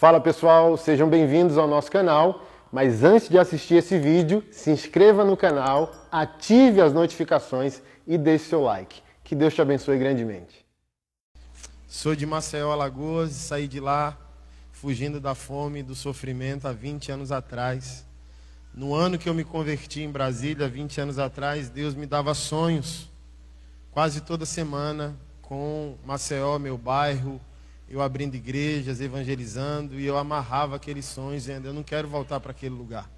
Fala pessoal, sejam bem-vindos ao nosso canal. Mas antes de assistir esse vídeo, se inscreva no canal, ative as notificações e deixe seu like. Que Deus te abençoe grandemente. Sou de Maceió, Alagoas, e saí de lá fugindo da fome e do sofrimento há 20 anos atrás. No ano que eu me converti em Brasília, 20 anos atrás, Deus me dava sonhos. Quase toda semana, com Maceió, meu bairro, eu abrindo igrejas, evangelizando, e eu amarrava aqueles sonhos, dizendo: Eu não quero voltar para aquele lugar.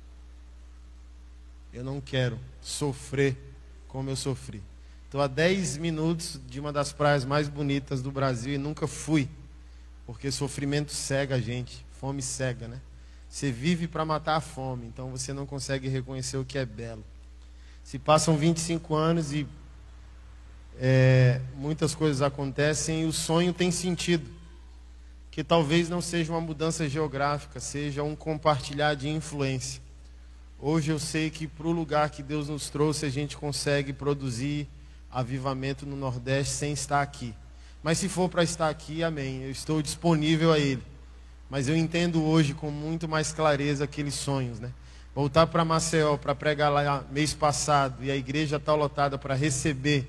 Eu não quero sofrer como eu sofri. Estou a 10 minutos de uma das praias mais bonitas do Brasil e nunca fui, porque sofrimento cega a gente, fome cega, né? Você vive para matar a fome, então você não consegue reconhecer o que é belo. Se passam 25 anos e é, muitas coisas acontecem e o sonho tem sentido. Que talvez não seja uma mudança geográfica, seja um compartilhar de influência. Hoje eu sei que para o lugar que Deus nos trouxe, a gente consegue produzir avivamento no Nordeste sem estar aqui. Mas se for para estar aqui, amém. Eu estou disponível a Ele. Mas eu entendo hoje com muito mais clareza aqueles sonhos, né? Voltar para Maceió para pregar lá mês passado e a igreja está lotada para receber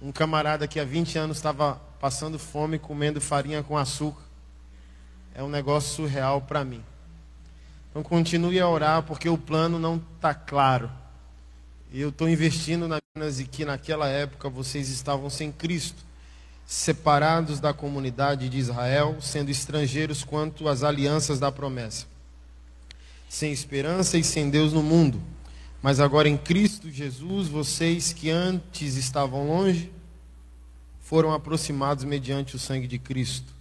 um camarada que há 20 anos estava passando fome comendo farinha com açúcar. É um negócio surreal para mim. Então continue a orar porque o plano não está claro. Eu estou investindo nas e que naquela época vocês estavam sem Cristo separados da comunidade de Israel, sendo estrangeiros quanto às alianças da promessa, sem esperança e sem Deus no mundo. Mas agora em Cristo Jesus, vocês que antes estavam longe, foram aproximados mediante o sangue de Cristo,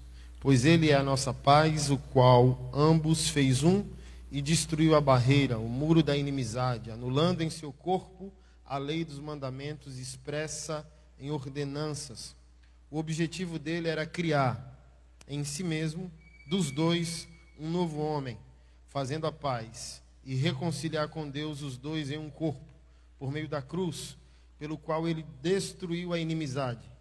pois Ele é a nossa paz, o qual ambos fez um e destruiu a barreira, o muro da inimizade, anulando em seu corpo a lei dos mandamentos expressa em ordenanças o objetivo dele era criar em si mesmo, dos dois, um novo homem, fazendo a paz e reconciliar com Deus os dois em um corpo, por meio da cruz, pelo qual ele destruiu a inimizade.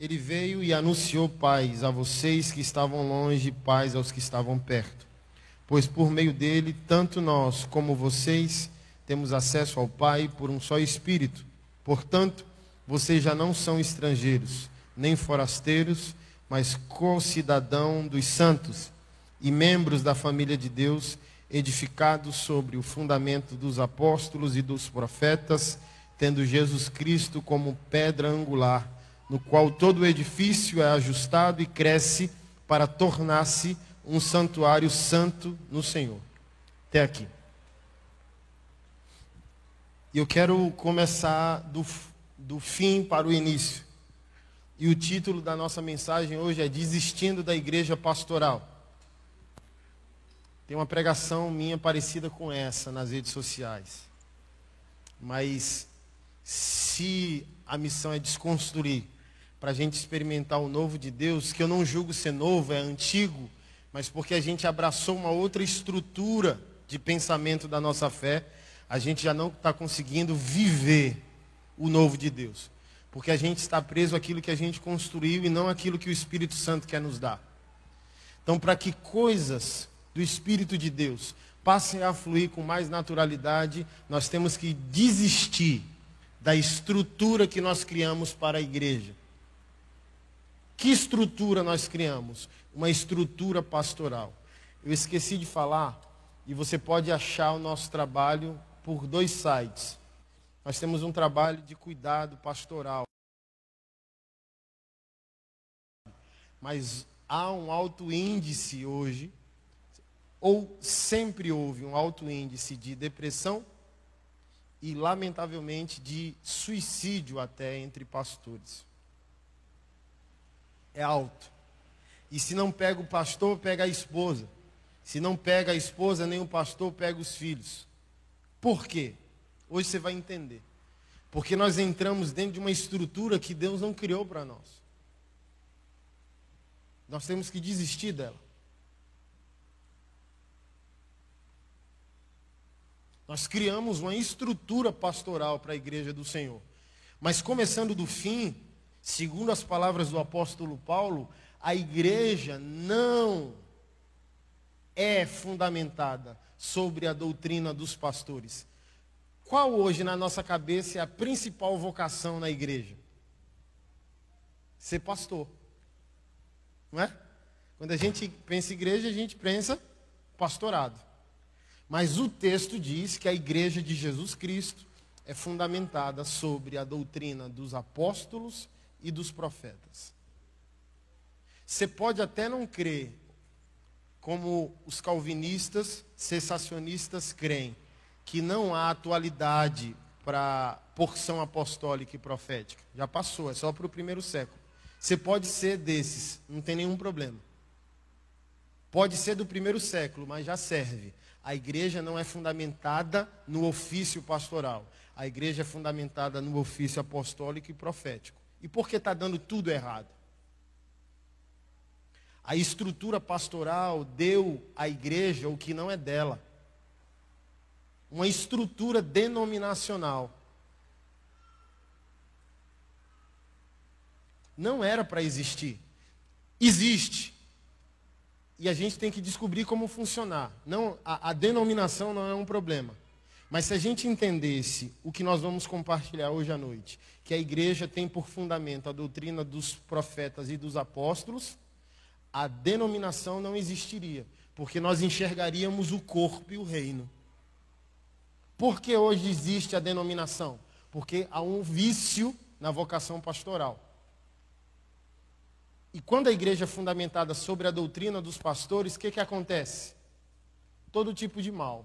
Ele veio e anunciou paz a vocês que estavam longe, paz aos que estavam perto. Pois por meio dele, tanto nós como vocês temos acesso ao Pai por um só Espírito. Portanto, vocês já não são estrangeiros nem forasteiros, mas co-cidadão dos santos e membros da família de Deus, edificados sobre o fundamento dos apóstolos e dos profetas, tendo Jesus Cristo como pedra angular, no qual todo o edifício é ajustado e cresce para tornar-se um santuário santo no Senhor. Até aqui. E eu quero começar do, do fim para o início. E o título da nossa mensagem hoje é Desistindo da Igreja Pastoral. Tem uma pregação minha parecida com essa nas redes sociais. Mas se a missão é desconstruir, para a gente experimentar o novo de Deus, que eu não julgo ser novo, é antigo, mas porque a gente abraçou uma outra estrutura de pensamento da nossa fé, a gente já não está conseguindo viver o novo de Deus. Porque a gente está preso àquilo que a gente construiu e não àquilo que o Espírito Santo quer nos dar. Então, para que coisas do Espírito de Deus passem a fluir com mais naturalidade, nós temos que desistir da estrutura que nós criamos para a igreja. Que estrutura nós criamos? Uma estrutura pastoral. Eu esqueci de falar, e você pode achar o nosso trabalho por dois sites. Nós temos um trabalho de cuidado pastoral. Mas há um alto índice hoje, ou sempre houve um alto índice de depressão e, lamentavelmente, de suicídio até entre pastores. É alto. E se não pega o pastor, pega a esposa. Se não pega a esposa, nem o pastor pega os filhos. Por quê? Hoje você vai entender. Porque nós entramos dentro de uma estrutura que Deus não criou para nós. Nós temos que desistir dela. Nós criamos uma estrutura pastoral para a igreja do Senhor. Mas começando do fim, segundo as palavras do apóstolo Paulo, a igreja não é fundamentada sobre a doutrina dos pastores. Qual hoje na nossa cabeça é a principal vocação na igreja? Ser pastor. Não é? Quando a gente pensa em igreja, a gente pensa pastorado. Mas o texto diz que a igreja de Jesus Cristo é fundamentada sobre a doutrina dos apóstolos e dos profetas. Você pode até não crer, como os calvinistas, cessacionistas creem, que não há atualidade para porção apostólica e profética. Já passou, é só para o primeiro século. Você pode ser desses, não tem nenhum problema. Pode ser do primeiro século, mas já serve. A igreja não é fundamentada no ofício pastoral. A igreja é fundamentada no ofício apostólico e profético. E por que está dando tudo errado? A estrutura pastoral deu à igreja o que não é dela. Uma estrutura denominacional. Não era para existir. Existe. E a gente tem que descobrir como funcionar. Não, a, a denominação não é um problema. Mas se a gente entendesse o que nós vamos compartilhar hoje à noite, que a igreja tem por fundamento a doutrina dos profetas e dos apóstolos, a denominação não existiria, porque nós enxergaríamos o corpo e o reino. Por que hoje existe a denominação? Porque há um vício na vocação pastoral. E quando a igreja é fundamentada sobre a doutrina dos pastores, o que, que acontece? Todo tipo de mal.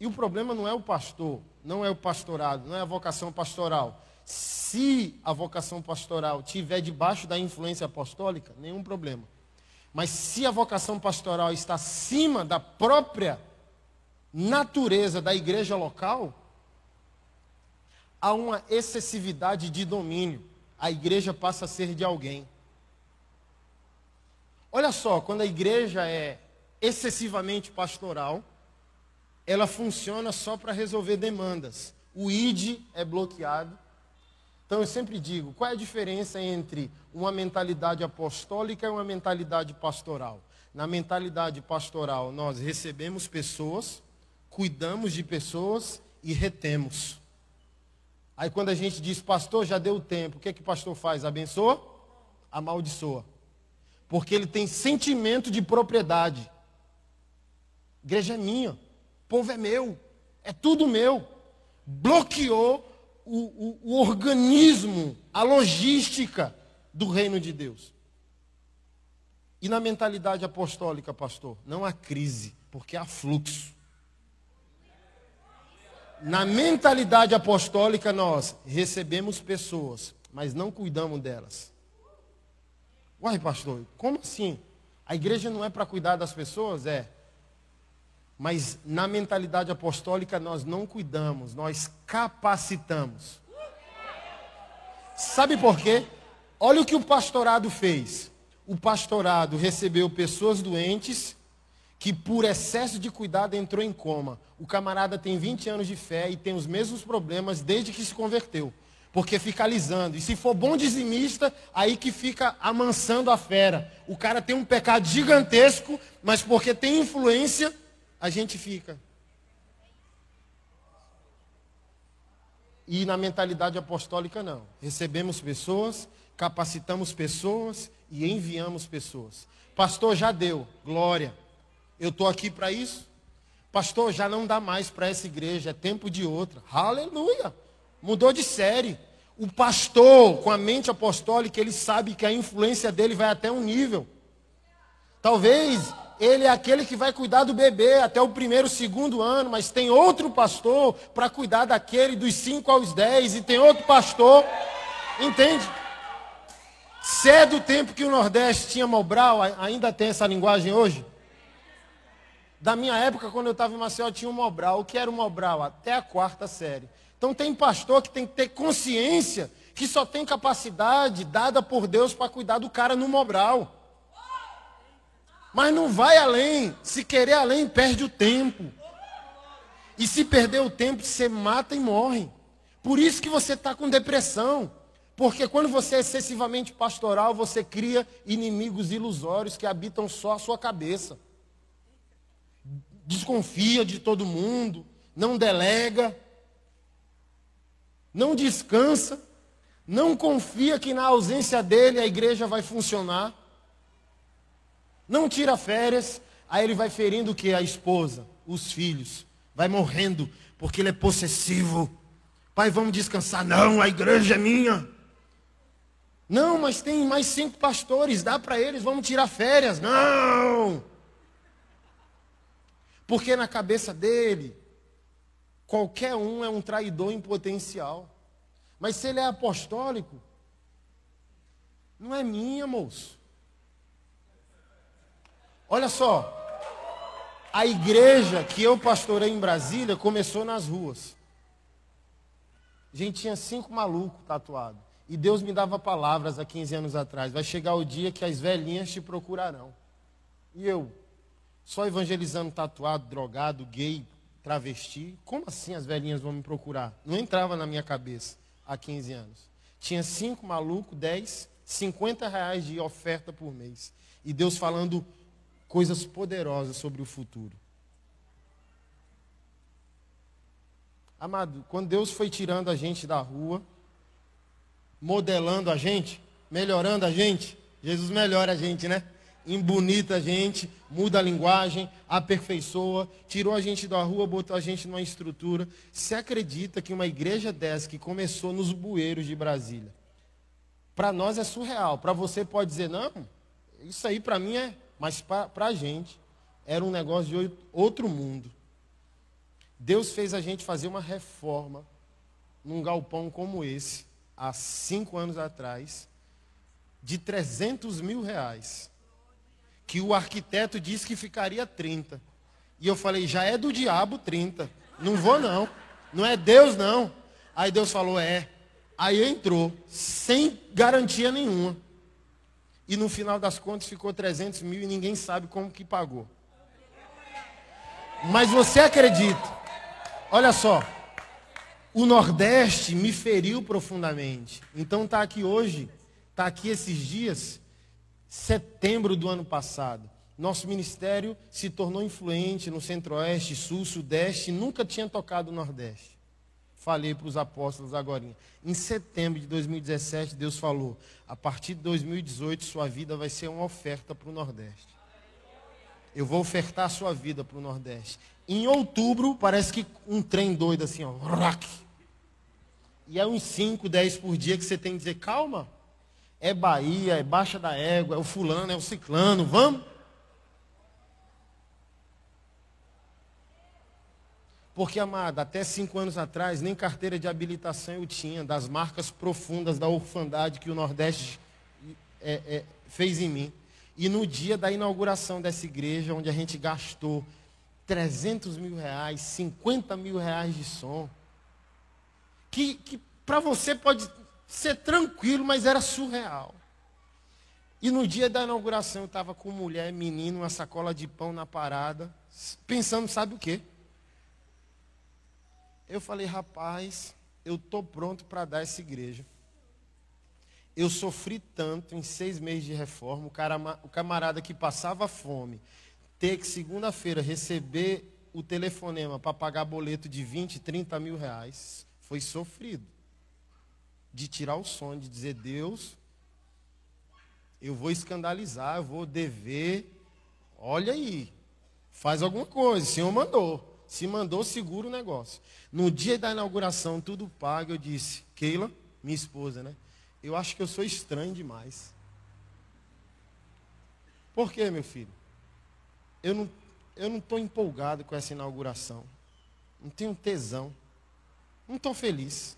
E o problema não é o pastor, não é o pastorado, não é a vocação pastoral. Se a vocação pastoral tiver debaixo da influência apostólica, nenhum problema. Mas se a vocação pastoral está acima da própria natureza da igreja local, há uma excessividade de domínio. A igreja passa a ser de alguém. Olha só, quando a igreja é excessivamente pastoral, ela funciona só para resolver demandas. O ID é bloqueado. Então eu sempre digo, qual é a diferença entre uma mentalidade apostólica e uma mentalidade pastoral? Na mentalidade pastoral, nós recebemos pessoas, cuidamos de pessoas e retemos. Aí quando a gente diz, pastor, já deu tempo, o que é que o pastor faz? Abençoa? Amaldiçoa. Porque ele tem sentimento de propriedade. A igreja é minha povo é meu, é tudo meu. Bloqueou o, o, o organismo, a logística do reino de Deus. E na mentalidade apostólica, pastor, não há crise, porque há fluxo. Na mentalidade apostólica, nós recebemos pessoas, mas não cuidamos delas. Uai, pastor, como assim? A igreja não é para cuidar das pessoas? É. Mas na mentalidade apostólica nós não cuidamos, nós capacitamos. Sabe por quê? Olha o que o pastorado fez. O pastorado recebeu pessoas doentes que por excesso de cuidado entrou em coma. O camarada tem 20 anos de fé e tem os mesmos problemas desde que se converteu. Porque fica alisando. E se for bom dizimista, aí que fica amansando a fera. O cara tem um pecado gigantesco, mas porque tem influência, a gente fica. E na mentalidade apostólica, não. Recebemos pessoas, capacitamos pessoas e enviamos pessoas. Pastor, já deu, glória. Eu estou aqui para isso. Pastor, já não dá mais para essa igreja, é tempo de outra. Aleluia! Mudou de série. O pastor, com a mente apostólica, ele sabe que a influência dele vai até um nível. Talvez ele é aquele que vai cuidar do bebê até o primeiro, segundo ano, mas tem outro pastor para cuidar daquele dos 5 aos 10, e tem outro pastor, entende? Se é do tempo que o Nordeste tinha Mobral, ainda tem essa linguagem hoje? Da minha época, quando eu estava em Maceió, tinha um Mobral. O que era o Mobral? Até a quarta série. Então tem pastor que tem que ter consciência que só tem capacidade dada por Deus para cuidar do cara no Mobral. Mas não vai além. Se querer além, perde o tempo. E se perder o tempo, você mata e morre. Por isso que você está com depressão. Porque quando você é excessivamente pastoral, você cria inimigos ilusórios que habitam só a sua cabeça. desconfia de todo mundo, não delega, não descansa, não confia que na ausência dele a igreja vai funcionar, não tira férias, aí ele vai ferindo o que? A esposa, os filhos, vai morrendo, porque ele é possessivo. Pai, vamos descansar. Não, a igreja é minha. Não, mas tem mais cinco pastores, dá para eles, vamos tirar férias. Não! Porque na cabeça dele, qualquer um é um traidor em potencial. Mas se ele é apostólico, não é minha, moço. Olha só, a igreja que eu pastorei em Brasília começou nas ruas. A gente tinha cinco malucos tatuados. E Deus me dava palavras há 15 anos atrás. Vai chegar o dia que as velhinhas te procurarão. E eu, só evangelizando tatuado, drogado, gay, travesti. Como assim as velhinhas vão me procurar? Não entrava na minha cabeça há 15 anos. Tinha cinco malucos, 10, 50 reais de oferta por mês. E Deus falando coisas poderosas sobre o futuro. Amado, quando Deus foi tirando a gente da rua, modelando a gente, melhorando a gente. Jesus melhora a gente, né? Embonita a gente, muda a linguagem, aperfeiçoa, tirou a gente da rua, botou a gente numa estrutura. Você acredita que uma igreja dessa que começou nos bueiros de Brasília, para nós é surreal. Para você pode dizer, não, isso aí para mim é. Mas para a gente era um negócio de outro mundo. Deus fez a gente fazer uma reforma num galpão como esse há cinco anos atrás, de 300 mil reais, que o arquiteto disse que ficaria 30. E eu falei, já é do diabo 30. Não vou não. Não é Deus não. Aí Deus falou, é. Aí entrou, sem garantia nenhuma. E no final das contas ficou 300 mil e ninguém sabe como que pagou. Mas você acredita? Olha só, o Nordeste me feriu profundamente. Então está aqui hoje, está aqui esses dias, setembro do ano passado. Nosso ministério se tornou influente no Centro-Oeste, Sul, Sudeste, nunca tinha tocado o Nordeste. Falei para os apóstolos agora. Em setembro de 2017, Deus falou: a partir de 2018, sua vida vai ser uma oferta para o Nordeste. Eu vou ofertar a sua vida para o Nordeste. Em outubro, parece que um trem doido assim, ó. E é uns 5, 10 por dia que você tem que dizer, calma. É Bahia, é Baixa da Égua, é o fulano, é o ciclano, vamos? Porque, amada, até cinco anos atrás, nem carteira de habilitação eu tinha, das marcas profundas da orfandade que o Nordeste é, é, fez em mim. E no dia da inauguração dessa igreja, onde a gente gastou 300 mil reais, 50 mil reais de som, que, que para você pode ser tranquilo, mas era surreal. E no dia da inauguração eu estava com mulher, menino, uma sacola de pão na parada, pensando, sabe o quê? Eu falei, rapaz, eu estou pronto para dar essa igreja. Eu sofri tanto em seis meses de reforma, o, cara, o camarada que passava fome, ter que segunda-feira receber o telefonema para pagar boleto de 20, 30 mil reais foi sofrido. De tirar o sono, de dizer, Deus, eu vou escandalizar, eu vou dever. Olha aí, faz alguma coisa, o Senhor mandou. Se mandou, segura o negócio. No dia da inauguração, tudo pago, eu disse, Keila, minha esposa, né? Eu acho que eu sou estranho demais. Por quê, meu filho? Eu não eu não estou empolgado com essa inauguração. Não tenho tesão. Não estou feliz.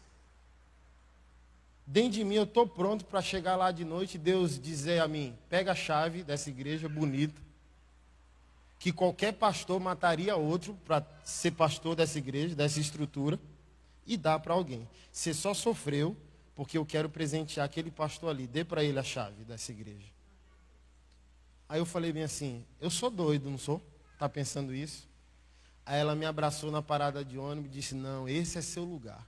Dentro de mim eu estou pronto para chegar lá de noite e Deus dizer a mim: pega a chave dessa igreja bonita, que qualquer pastor mataria outro para ser pastor dessa igreja, dessa estrutura, e dá para alguém. Você só sofreu porque eu quero presentear aquele pastor ali, dê para ele a chave dessa igreja. Aí eu falei bem assim: eu sou doido, não sou? Está pensando isso? Aí ela me abraçou na parada de ônibus e disse: Não, esse é seu lugar.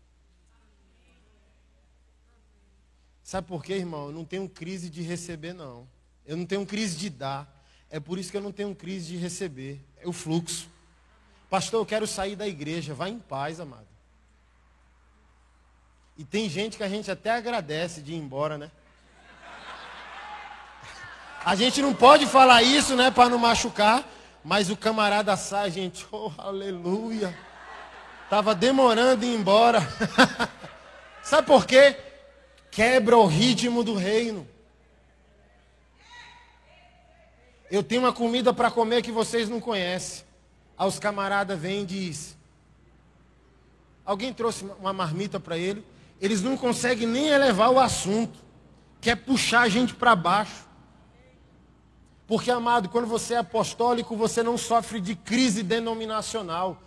Sabe por quê, irmão? Eu não tenho crise de receber, não. Eu não tenho crise de dar. É por isso que eu não tenho crise de receber. É o fluxo. Pastor, eu quero sair da igreja. Vá em paz, amado. E tem gente que a gente até agradece de ir embora, né? A gente não pode falar isso, né, para não machucar, mas o camarada sai, gente, oh, aleluia. Tava demorando ir embora. Sabe por quê? Quebra o ritmo do reino. Eu tenho uma comida para comer que vocês não conhecem. Aí os camaradas vêm e diz: Alguém trouxe uma marmita para ele? Eles não conseguem nem elevar o assunto. Quer puxar a gente para baixo. Porque, amado, quando você é apostólico, você não sofre de crise denominacional.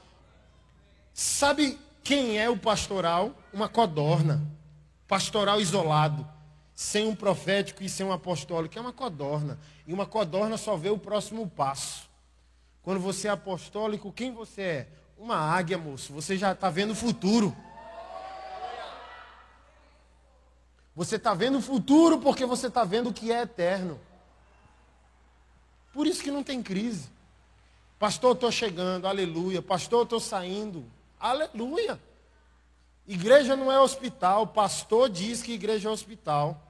Sabe quem é o pastoral? Uma codorna. Pastoral isolado. Sem um profético e sem um apostólico. É uma codorna. E uma codorna só vê o próximo passo. Quando você é apostólico, quem você é? Uma águia, moço. Você já está vendo o futuro. Você está vendo o futuro porque você está vendo o que é eterno. Por isso que não tem crise. Pastor, estou chegando, aleluia. Pastor, estou saindo, aleluia. Igreja não é hospital. Pastor diz que igreja é hospital.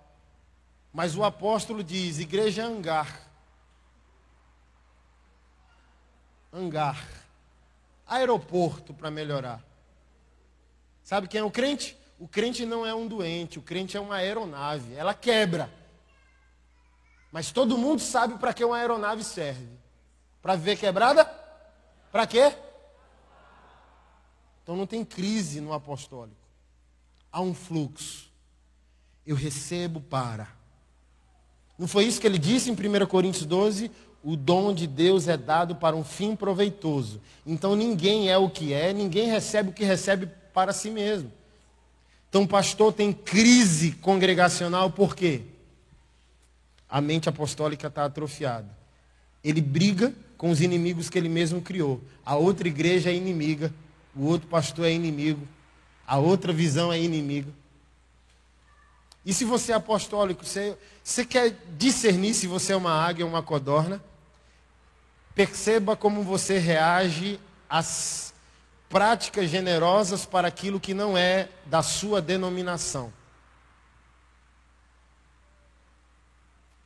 Mas o apóstolo diz: igreja hangar. Hangar. Aeroporto para melhorar. Sabe quem é o crente? O crente não é um doente, o crente é uma aeronave. Ela quebra. Mas todo mundo sabe para que uma aeronave serve. Para viver quebrada? Para quê? Então não tem crise no apostólico. Há um fluxo. Eu recebo para. Não foi isso que ele disse em 1 Coríntios 12? O dom de Deus é dado para um fim proveitoso. Então ninguém é o que é, ninguém recebe o que recebe para si mesmo. Então o pastor tem crise congregacional por quê? a mente apostólica está atrofiada. Ele briga com os inimigos que ele mesmo criou. A outra igreja é inimiga, o outro pastor é inimigo, a outra visão é inimiga. E se você é apostólico, você, você quer discernir se você é uma águia ou uma codorna? Perceba como você reage às práticas generosas para aquilo que não é da sua denominação.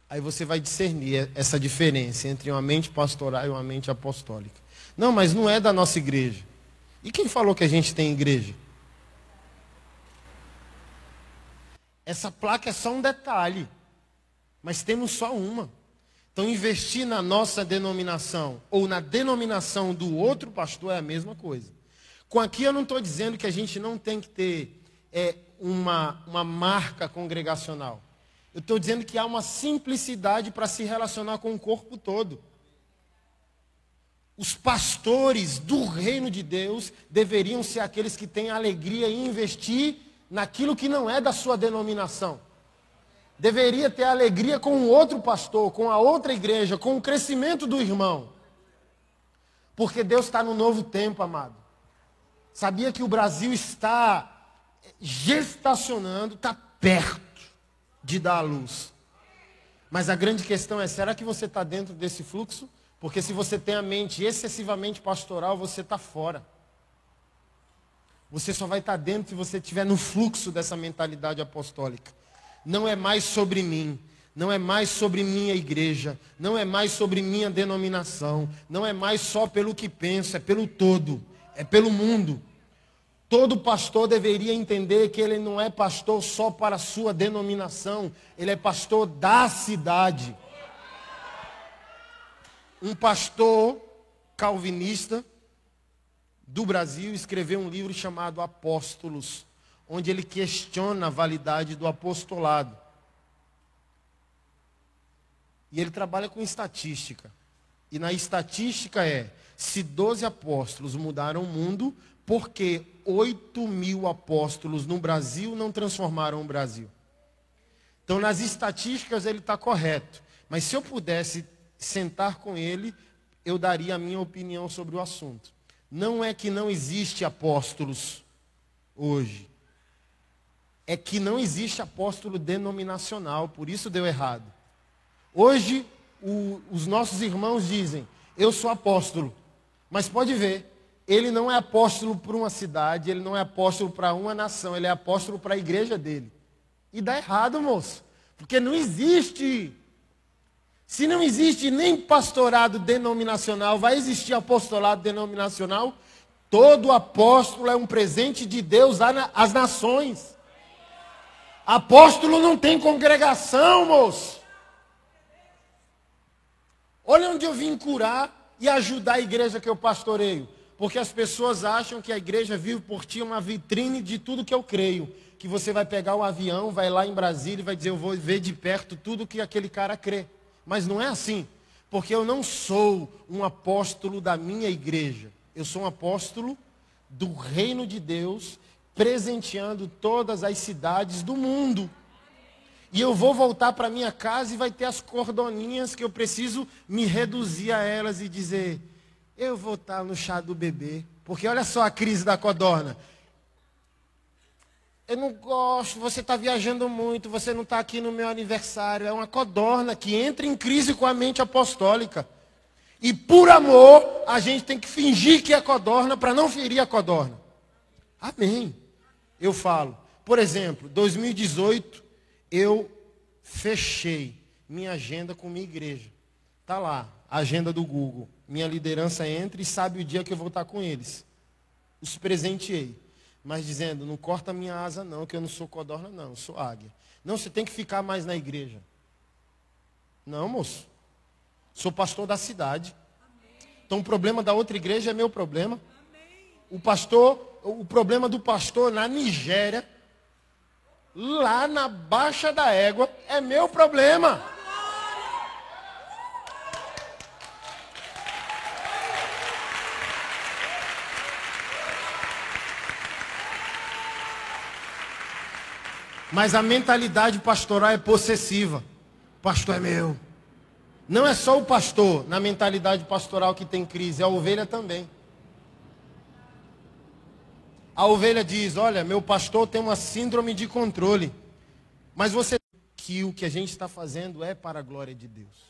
Aí você vai discernir essa diferença entre uma mente pastoral e uma mente apostólica. Não, mas não é da nossa igreja. E quem falou que a gente tem igreja? Essa placa é só um detalhe, mas temos só uma. Então, investir na nossa denominação ou na denominação do outro pastor é a mesma coisa. Com aqui eu não estou dizendo que a gente não tem que ter é, uma, uma marca congregacional. Eu estou dizendo que há uma simplicidade para se relacionar com o corpo todo. Os pastores do reino de Deus deveriam ser aqueles que têm alegria em investir naquilo que não é da sua denominação. Deveria ter alegria com o outro pastor, com a outra igreja, com o crescimento do irmão. Porque Deus está no novo tempo, amado. Sabia que o Brasil está gestacionando, está perto de dar a luz. Mas a grande questão é: será que você está dentro desse fluxo? Porque se você tem a mente excessivamente pastoral, você está fora. Você só vai estar tá dentro se você estiver no fluxo dessa mentalidade apostólica. Não é mais sobre mim, não é mais sobre minha igreja, não é mais sobre minha denominação, não é mais só pelo que penso, é pelo todo, é pelo mundo. Todo pastor deveria entender que ele não é pastor só para a sua denominação, ele é pastor da cidade. Um pastor calvinista do Brasil escreveu um livro chamado Apóstolos, onde ele questiona a validade do apostolado. E ele trabalha com estatística. E na estatística é: se 12 apóstolos mudaram o mundo, por que 8 mil apóstolos no Brasil não transformaram o Brasil? Então, nas estatísticas, ele está correto. Mas se eu pudesse sentar com ele, eu daria a minha opinião sobre o assunto. Não é que não existe apóstolos hoje. É que não existe apóstolo denominacional, por isso deu errado. Hoje, o, os nossos irmãos dizem: Eu sou apóstolo. Mas pode ver, ele não é apóstolo para uma cidade, ele não é apóstolo para uma nação, ele é apóstolo para a igreja dele. E dá errado, moço. Porque não existe. Se não existe nem pastorado denominacional, vai existir apostolado denominacional? Todo apóstolo é um presente de Deus às nações. Apóstolo não tem congregação, moço. Olha onde eu vim curar e ajudar a igreja que eu pastoreio. Porque as pessoas acham que a igreja vive por ti uma vitrine de tudo que eu creio. Que você vai pegar um avião, vai lá em Brasília e vai dizer, eu vou ver de perto tudo que aquele cara crê. Mas não é assim. Porque eu não sou um apóstolo da minha igreja. Eu sou um apóstolo do reino de Deus, presenteando todas as cidades do mundo. E eu vou voltar para minha casa e vai ter as cordoninhas que eu preciso me reduzir a elas e dizer: eu vou estar no chá do bebê. Porque olha só a crise da codorna. Eu não gosto, você está viajando muito, você não está aqui no meu aniversário. É uma codorna que entra em crise com a mente apostólica. E por amor, a gente tem que fingir que é codorna para não ferir a codorna. Amém. Eu falo. Por exemplo, 2018, eu fechei minha agenda com minha igreja. Está lá, agenda do Google minha liderança entra e sabe o dia que eu vou estar com eles. Os presenteei. Mas dizendo, não corta minha asa não, que eu não sou codorna não, eu sou águia. Não, você tem que ficar mais na igreja. Não, moço. Sou pastor da cidade. Então o problema da outra igreja é meu problema. O pastor, o problema do pastor na Nigéria, lá na baixa da égua, é meu problema. Mas a mentalidade pastoral é possessiva. Pastor é meu. Não é só o pastor na mentalidade pastoral que tem crise, a ovelha também. A ovelha diz: Olha, meu pastor tem uma síndrome de controle. Mas você que o que a gente está fazendo é para a glória de Deus.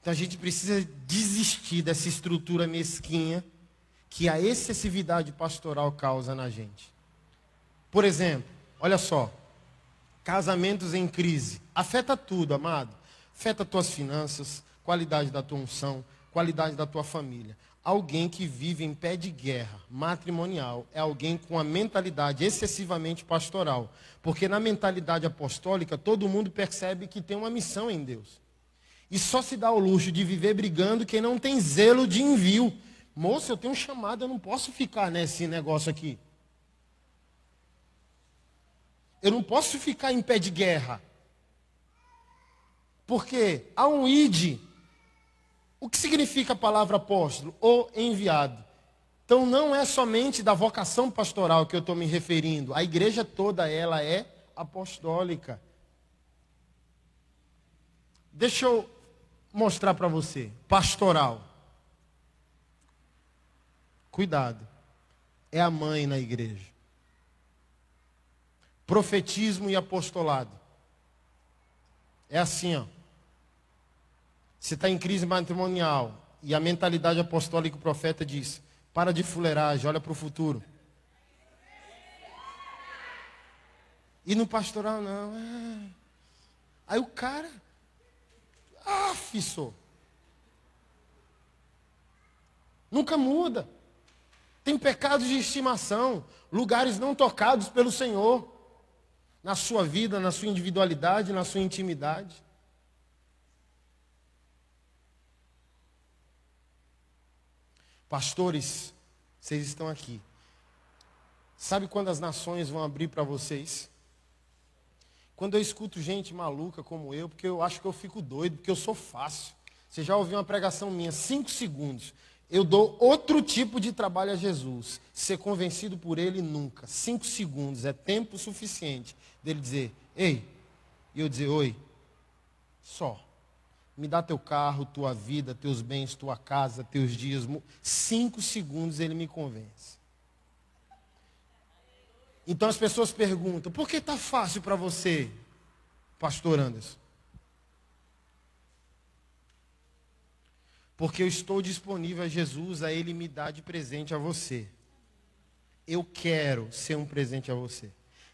Então a gente precisa desistir dessa estrutura mesquinha que a excessividade pastoral causa na gente. Por exemplo, olha só, casamentos em crise. Afeta tudo, amado. Afeta tuas finanças, qualidade da tua unção, qualidade da tua família. Alguém que vive em pé de guerra matrimonial é alguém com a mentalidade excessivamente pastoral. Porque na mentalidade apostólica, todo mundo percebe que tem uma missão em Deus. E só se dá o luxo de viver brigando quem não tem zelo de envio. Moço, eu tenho um chamado, eu não posso ficar nesse negócio aqui. Eu não posso ficar em pé de guerra. Porque há um id. O que significa a palavra apóstolo? Ou enviado. Então não é somente da vocação pastoral que eu estou me referindo. A igreja toda ela é apostólica. Deixa eu mostrar para você. Pastoral. Cuidado. É a mãe na igreja profetismo e apostolado. É assim, ó. Você está em crise matrimonial e a mentalidade apostólica o profeta diz: para de fuleiragem, olha para o futuro. E no pastoral, não. É. Aí o cara, ah. Nunca muda. Tem pecados de estimação, lugares não tocados pelo Senhor na sua vida, na sua individualidade, na sua intimidade. Pastores, vocês estão aqui. Sabe quando as nações vão abrir para vocês? Quando eu escuto gente maluca como eu, porque eu acho que eu fico doido, porque eu sou fácil. Você já ouviu uma pregação minha, cinco segundos. Eu dou outro tipo de trabalho a Jesus. Ser convencido por ele nunca. Cinco segundos é tempo suficiente dele dizer, ei, e eu dizer, oi, só. Me dá teu carro, tua vida, teus bens, tua casa, teus dias. Cinco segundos ele me convence. Então as pessoas perguntam, por que está fácil para você, pastor Anderson? Porque eu estou disponível a Jesus, a Ele me dá de presente a você. Eu quero ser um presente a você.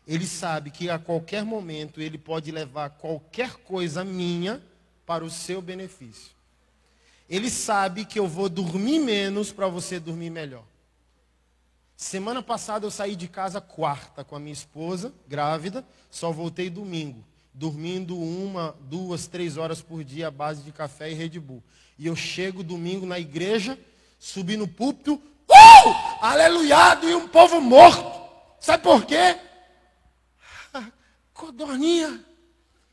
Ele sabe que a qualquer momento ele pode levar qualquer coisa minha para o seu benefício. Ele sabe que eu vou dormir menos para você dormir melhor. Semana passada eu saí de casa quarta com a minha esposa, grávida, só voltei domingo, dormindo uma, duas, três horas por dia à base de café e Red Bull. E eu chego domingo na igreja, subi no púlpito, uh! aleluiado e um povo morto. Sabe por quê? Codorninha,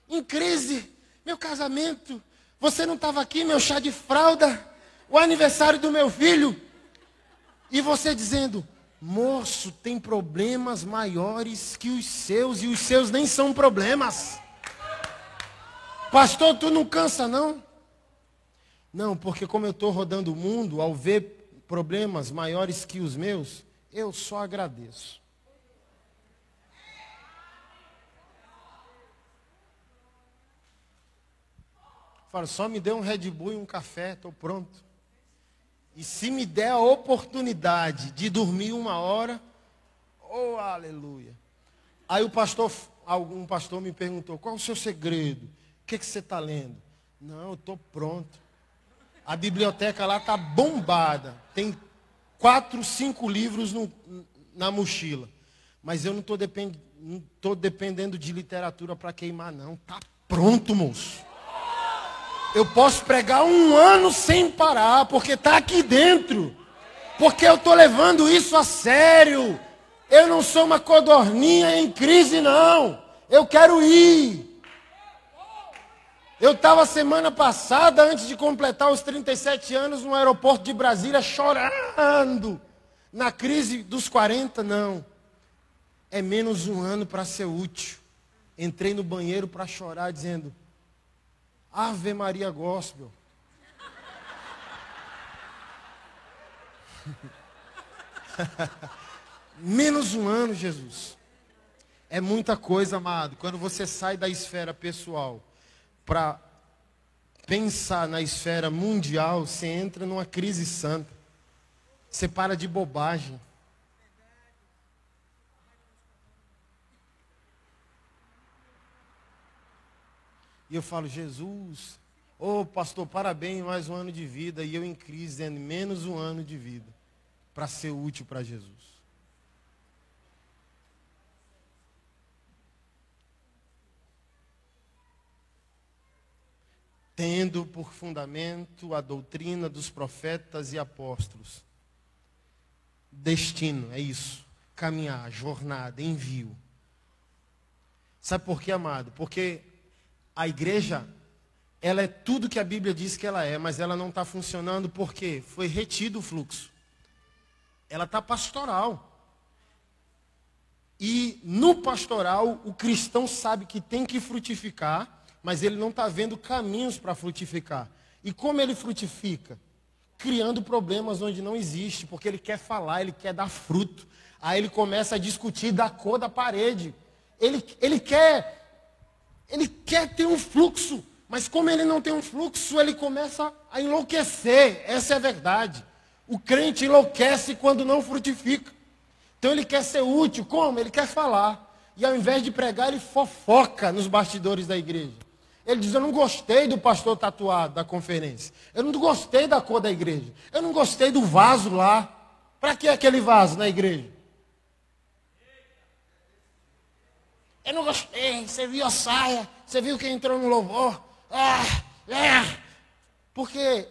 em crise, meu casamento, você não estava aqui, meu chá de fralda, o aniversário do meu filho. E você dizendo, moço, tem problemas maiores que os seus, e os seus nem são problemas. Pastor, tu não cansa, não? Não, porque como eu estou rodando o mundo, ao ver problemas maiores que os meus, eu só agradeço. Fala, só me dê um Red Bull e um café, estou pronto. E se me der a oportunidade de dormir uma hora, oh aleluia. Aí o pastor, algum pastor me perguntou, qual o seu segredo? Que, que você está lendo? Não, eu estou pronto. A biblioteca lá está bombada. Tem quatro, cinco livros no, na mochila. Mas eu não estou depend, dependendo de literatura para queimar, não. Está pronto, moço. Eu posso pregar um ano sem parar, porque está aqui dentro. Porque eu estou levando isso a sério. Eu não sou uma codorninha em crise, não. Eu quero ir. Eu estava semana passada, antes de completar os 37 anos, no aeroporto de Brasília, chorando. Na crise dos 40, não. É menos um ano para ser útil. Entrei no banheiro para chorar, dizendo: Ave Maria Gospel. Menos um ano, Jesus. É muita coisa, amado. Quando você sai da esfera pessoal para pensar na esfera mundial, você entra numa crise santa. Você para de bobagem. E eu falo, Jesus, ô oh, pastor, parabéns, mais um ano de vida. E eu em crise, menos um ano de vida para ser útil para Jesus. Tendo por fundamento a doutrina dos profetas e apóstolos. Destino, é isso. Caminhar, jornada, envio. Sabe por quê, amado? Porque a igreja, ela é tudo que a Bíblia diz que ela é, mas ela não está funcionando porque foi retido o fluxo. Ela está pastoral. E no pastoral, o cristão sabe que tem que frutificar, mas ele não está vendo caminhos para frutificar. E como ele frutifica? Criando problemas onde não existe, porque ele quer falar, ele quer dar fruto. Aí ele começa a discutir da cor da parede. Ele, ele quer ele quer ter um fluxo, mas como ele não tem um fluxo, ele começa a enlouquecer. Essa é a verdade. O crente enlouquece quando não frutifica. Então ele quer ser útil. Como? Ele quer falar. E ao invés de pregar, ele fofoca nos bastidores da igreja. Ele diz: Eu não gostei do pastor tatuado da conferência. Eu não gostei da cor da igreja. Eu não gostei do vaso lá. Para que aquele vaso na igreja? Eu não gostei. Você viu a saia? Você viu quem entrou no louvor? Ah, é. Porque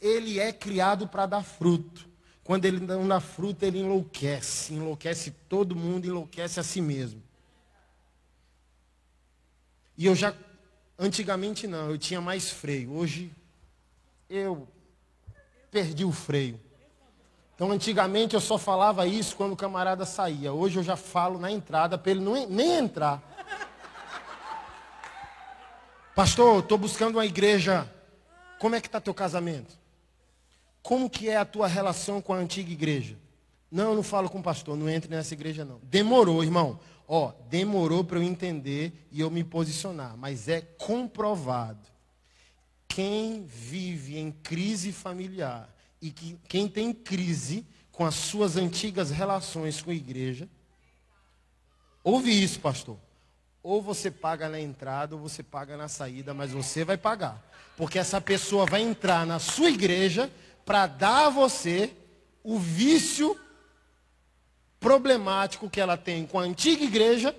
ele é criado para dar fruto. Quando ele não dá fruto, ele enlouquece. Enlouquece todo mundo, enlouquece a si mesmo. E eu já, antigamente não, eu tinha mais freio. Hoje, eu perdi o freio. Então, antigamente eu só falava isso quando o camarada saía. Hoje eu já falo na entrada para ele não, nem entrar. Pastor, estou buscando uma igreja. Como é que está teu casamento? Como que é a tua relação com a antiga igreja? Não, eu não falo com o pastor, não entre nessa igreja não. Demorou, irmão. Ó, demorou para eu entender e eu me posicionar, mas é comprovado quem vive em crise familiar e que, quem tem crise com as suas antigas relações com a igreja, ouve isso, pastor. Ou você paga na entrada ou você paga na saída, mas você vai pagar. Porque essa pessoa vai entrar na sua igreja para dar a você o vício problemático que ela tem com a antiga igreja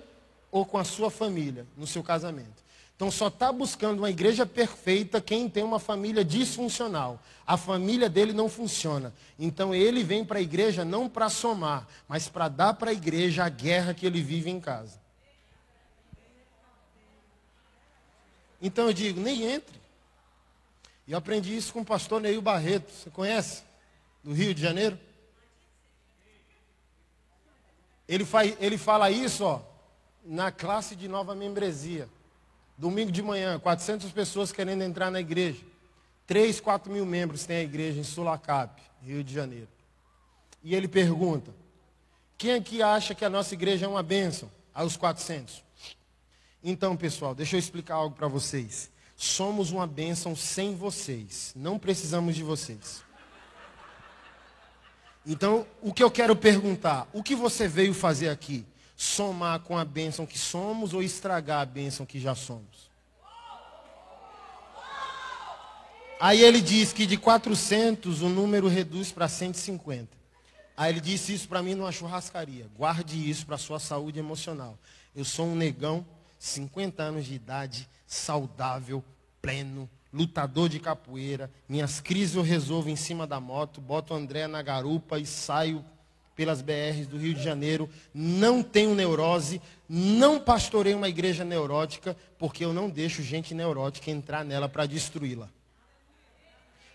ou com a sua família, no seu casamento. Então só está buscando uma igreja perfeita quem tem uma família disfuncional. A família dele não funciona. Então ele vem para a igreja não para somar, mas para dar para a igreja a guerra que ele vive em casa. Então eu digo, nem entre. E eu aprendi isso com o pastor Neil Barreto. Você conhece? Do Rio de Janeiro? Ele, faz, ele fala isso ó, na classe de nova membresia. Domingo de manhã, 400 pessoas querendo entrar na igreja. 3, 4 mil membros tem a igreja em Sulacap, Rio de Janeiro. E ele pergunta: quem aqui acha que a nossa igreja é uma bênção? Aos 400. Então, pessoal, deixa eu explicar algo para vocês. Somos uma bênção sem vocês. Não precisamos de vocês. Então, o que eu quero perguntar: o que você veio fazer aqui? Somar com a bênção que somos ou estragar a bênção que já somos? Aí ele diz que de 400 o número reduz para 150. Aí ele disse isso para mim numa churrascaria. Guarde isso para sua saúde emocional. Eu sou um negão 50 anos de idade, saudável, pleno, lutador de capoeira. Minhas crises eu resolvo em cima da moto, boto o André na garupa e saio pelas BRs do Rio de Janeiro. Não tenho neurose, não pastorei uma igreja neurótica, porque eu não deixo gente neurótica entrar nela para destruí-la.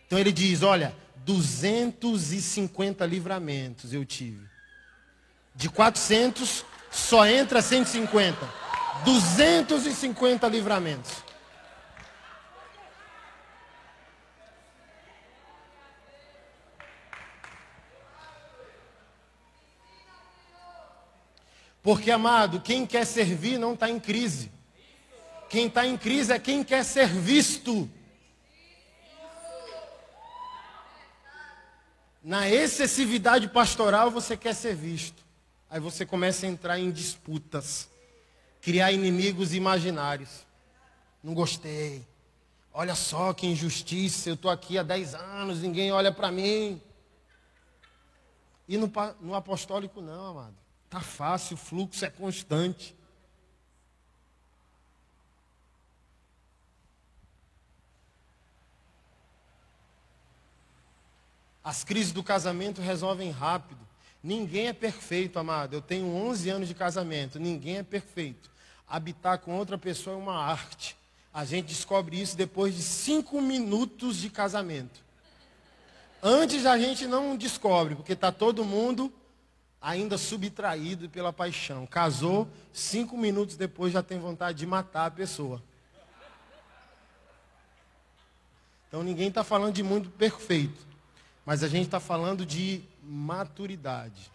Então ele diz: olha, 250 livramentos eu tive. De 400, só entra 150. 250 livramentos. Porque, amado, quem quer servir não está em crise. Quem está em crise é quem quer ser visto. Na excessividade pastoral você quer ser visto. Aí você começa a entrar em disputas criar inimigos imaginários. Não gostei. Olha só que injustiça, eu estou aqui há 10 anos, ninguém olha para mim. E no, no apostólico não, amado. Está fácil, o fluxo é constante. As crises do casamento resolvem rápido. Ninguém é perfeito, amado. Eu tenho 11 anos de casamento. Ninguém é perfeito. Habitar com outra pessoa é uma arte. A gente descobre isso depois de cinco minutos de casamento. Antes a gente não descobre, porque está todo mundo ainda subtraído pela paixão. Casou, cinco minutos depois já tem vontade de matar a pessoa. Então ninguém está falando de mundo perfeito. Mas a gente está falando de maturidade.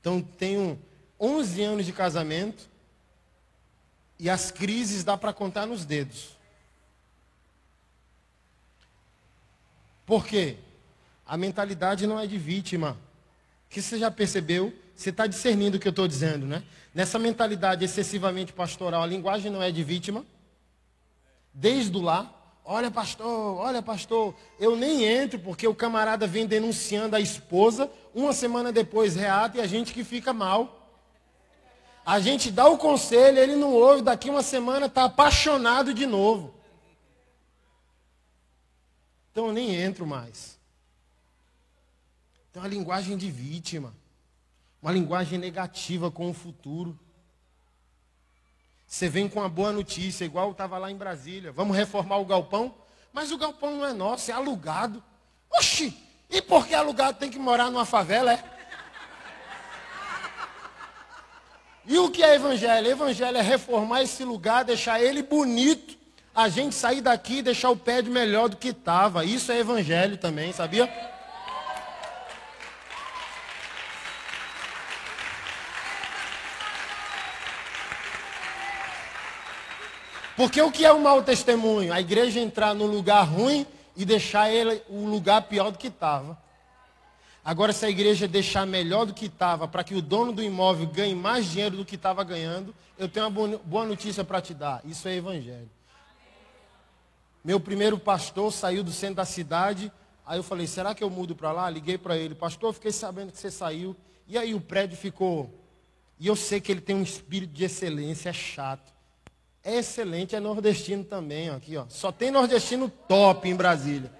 Então, tenho 11 anos de casamento e as crises dá para contar nos dedos. Por quê? A mentalidade não é de vítima. Que você já percebeu? Você está discernindo o que eu estou dizendo, né? Nessa mentalidade excessivamente pastoral, a linguagem não é de vítima. Desde o lá, Olha, pastor, olha, pastor, eu nem entro porque o camarada vem denunciando a esposa, uma semana depois reata e a gente que fica mal. A gente dá o conselho, ele não ouve, daqui uma semana está apaixonado de novo. Então eu nem entro mais. Então a linguagem de vítima, uma linguagem negativa com o futuro. Você vem com uma boa notícia, igual estava lá em Brasília. Vamos reformar o galpão? Mas o galpão não é nosso, é alugado. Oxi! E por que alugado tem que morar numa favela, é? E o que é evangelho? Evangelho é reformar esse lugar, deixar ele bonito, a gente sair daqui e deixar o pé de melhor do que estava. Isso é evangelho também, sabia? Porque o que é um mau testemunho? A igreja entrar no lugar ruim e deixar ele o lugar pior do que estava. Agora, se a igreja deixar melhor do que estava, para que o dono do imóvel ganhe mais dinheiro do que estava ganhando, eu tenho uma boa notícia para te dar. Isso é evangelho. Meu primeiro pastor saiu do centro da cidade. Aí eu falei, será que eu mudo para lá? Liguei para ele, pastor, fiquei sabendo que você saiu. E aí o prédio ficou. E eu sei que ele tem um espírito de excelência, é chato é excelente, é nordestino também, ó, aqui, ó. Só tem nordestino top em Brasília.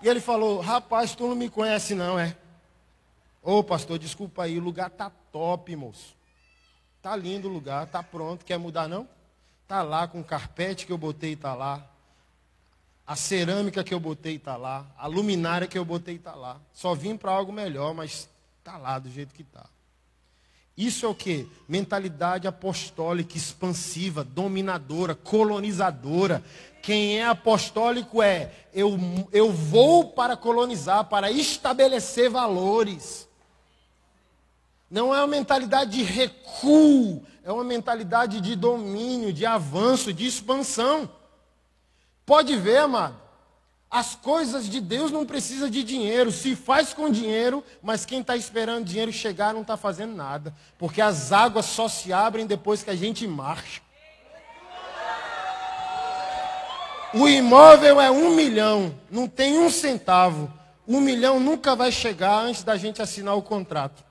E ele falou, rapaz, tu não me conhece não, é? Ô pastor, desculpa aí, o lugar tá top, moço. Tá lindo o lugar, tá pronto, quer mudar não? Tá lá com o carpete que eu botei, tá lá. A cerâmica que eu botei tá lá. A luminária que eu botei tá lá. Só vim para algo melhor, mas tá lá do jeito que tá. Isso é o que? Mentalidade apostólica, expansiva, dominadora, colonizadora. Quem é apostólico é eu, eu vou para colonizar, para estabelecer valores. Não é uma mentalidade de recuo, é uma mentalidade de domínio, de avanço, de expansão. Pode ver, amado. As coisas de Deus não precisam de dinheiro. Se faz com dinheiro, mas quem está esperando dinheiro chegar não está fazendo nada. Porque as águas só se abrem depois que a gente marcha. O imóvel é um milhão, não tem um centavo. Um milhão nunca vai chegar antes da gente assinar o contrato.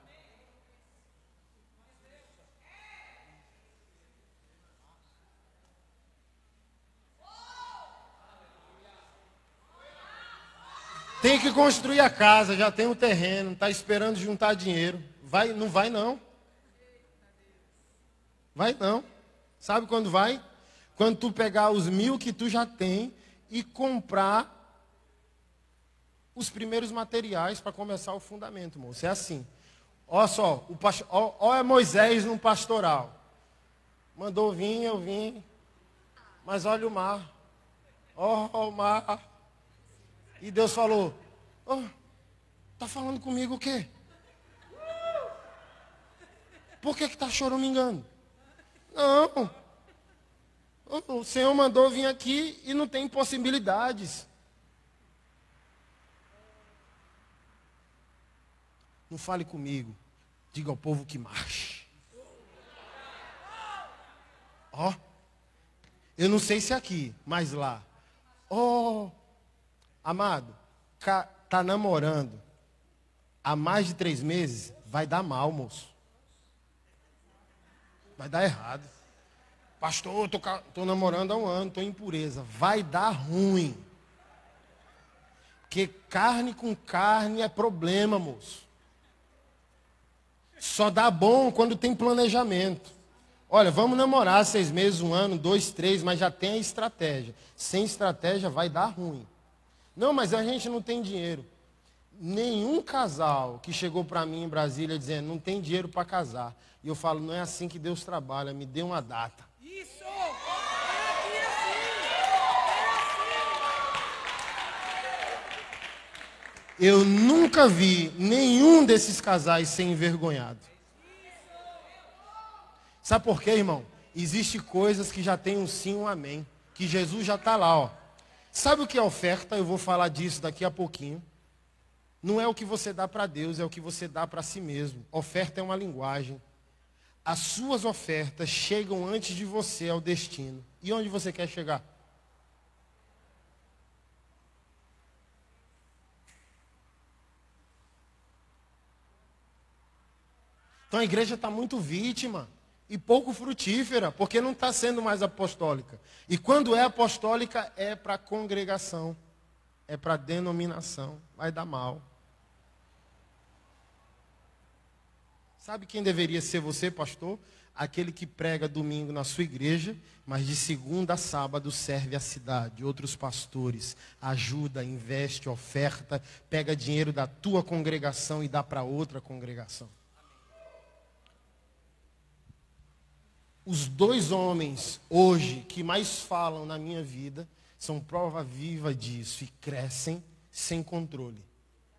Tem que construir a casa, já tem o terreno, está esperando juntar dinheiro. Vai, não vai não. Vai não. Sabe quando vai? Quando tu pegar os mil que tu já tem e comprar os primeiros materiais para começar o fundamento, moço. É assim. Olha só, o pastor, ó, é Moisés no pastoral. Mandou vir, eu vim. Mas olha o mar. Ó o mar. E Deus falou: oh, Tá falando comigo o quê? Por que está choramingando? Não. O Senhor mandou vir aqui e não tem possibilidades. Não fale comigo. Diga ao povo que marche. Ó. Oh, eu não sei se é aqui, mas lá. Ó. Oh, Amado, tá namorando há mais de três meses, vai dar mal, moço. Vai dar errado. Pastor, tô, tô namorando há um ano, tô em pureza. Vai dar ruim. Porque carne com carne é problema, moço. Só dá bom quando tem planejamento. Olha, vamos namorar seis meses, um ano, dois, três, mas já tem a estratégia. Sem estratégia vai dar ruim. Não, mas a gente não tem dinheiro. Nenhum casal que chegou para mim em Brasília dizendo não tem dinheiro para casar. E eu falo, não é assim que Deus trabalha, me dê uma data. Isso! É assim! Eu nunca vi nenhum desses casais ser envergonhado. Sabe por quê, irmão? Existem coisas que já tem um sim, um amém. Que Jesus já está lá, ó. Sabe o que é oferta? Eu vou falar disso daqui a pouquinho. Não é o que você dá para Deus, é o que você dá para si mesmo. Oferta é uma linguagem. As suas ofertas chegam antes de você ao destino. E onde você quer chegar? Então a igreja está muito vítima e pouco frutífera, porque não está sendo mais apostólica. E quando é apostólica, é para congregação, é para denominação, vai dar mal. Sabe quem deveria ser você, pastor? Aquele que prega domingo na sua igreja, mas de segunda a sábado serve a cidade, outros pastores, ajuda, investe, oferta, pega dinheiro da tua congregação e dá para outra congregação. Os dois homens hoje que mais falam na minha vida são prova viva disso e crescem sem controle.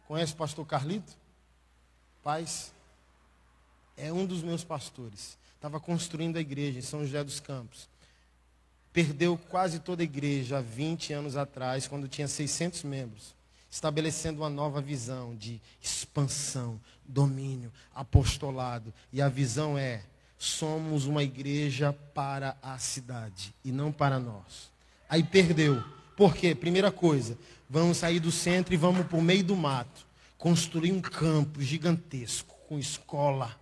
Conhece o pastor Carlito? Paz? É um dos meus pastores. Estava construindo a igreja em São José dos Campos. perdeu quase toda a igreja há 20 anos atrás, quando tinha 600 membros, estabelecendo uma nova visão de expansão, domínio, apostolado. E a visão é: somos uma igreja para a cidade e não para nós. Aí perdeu. Por quê? Primeira coisa, vamos sair do centro e vamos para o meio do mato, construir um campo gigantesco, com escola,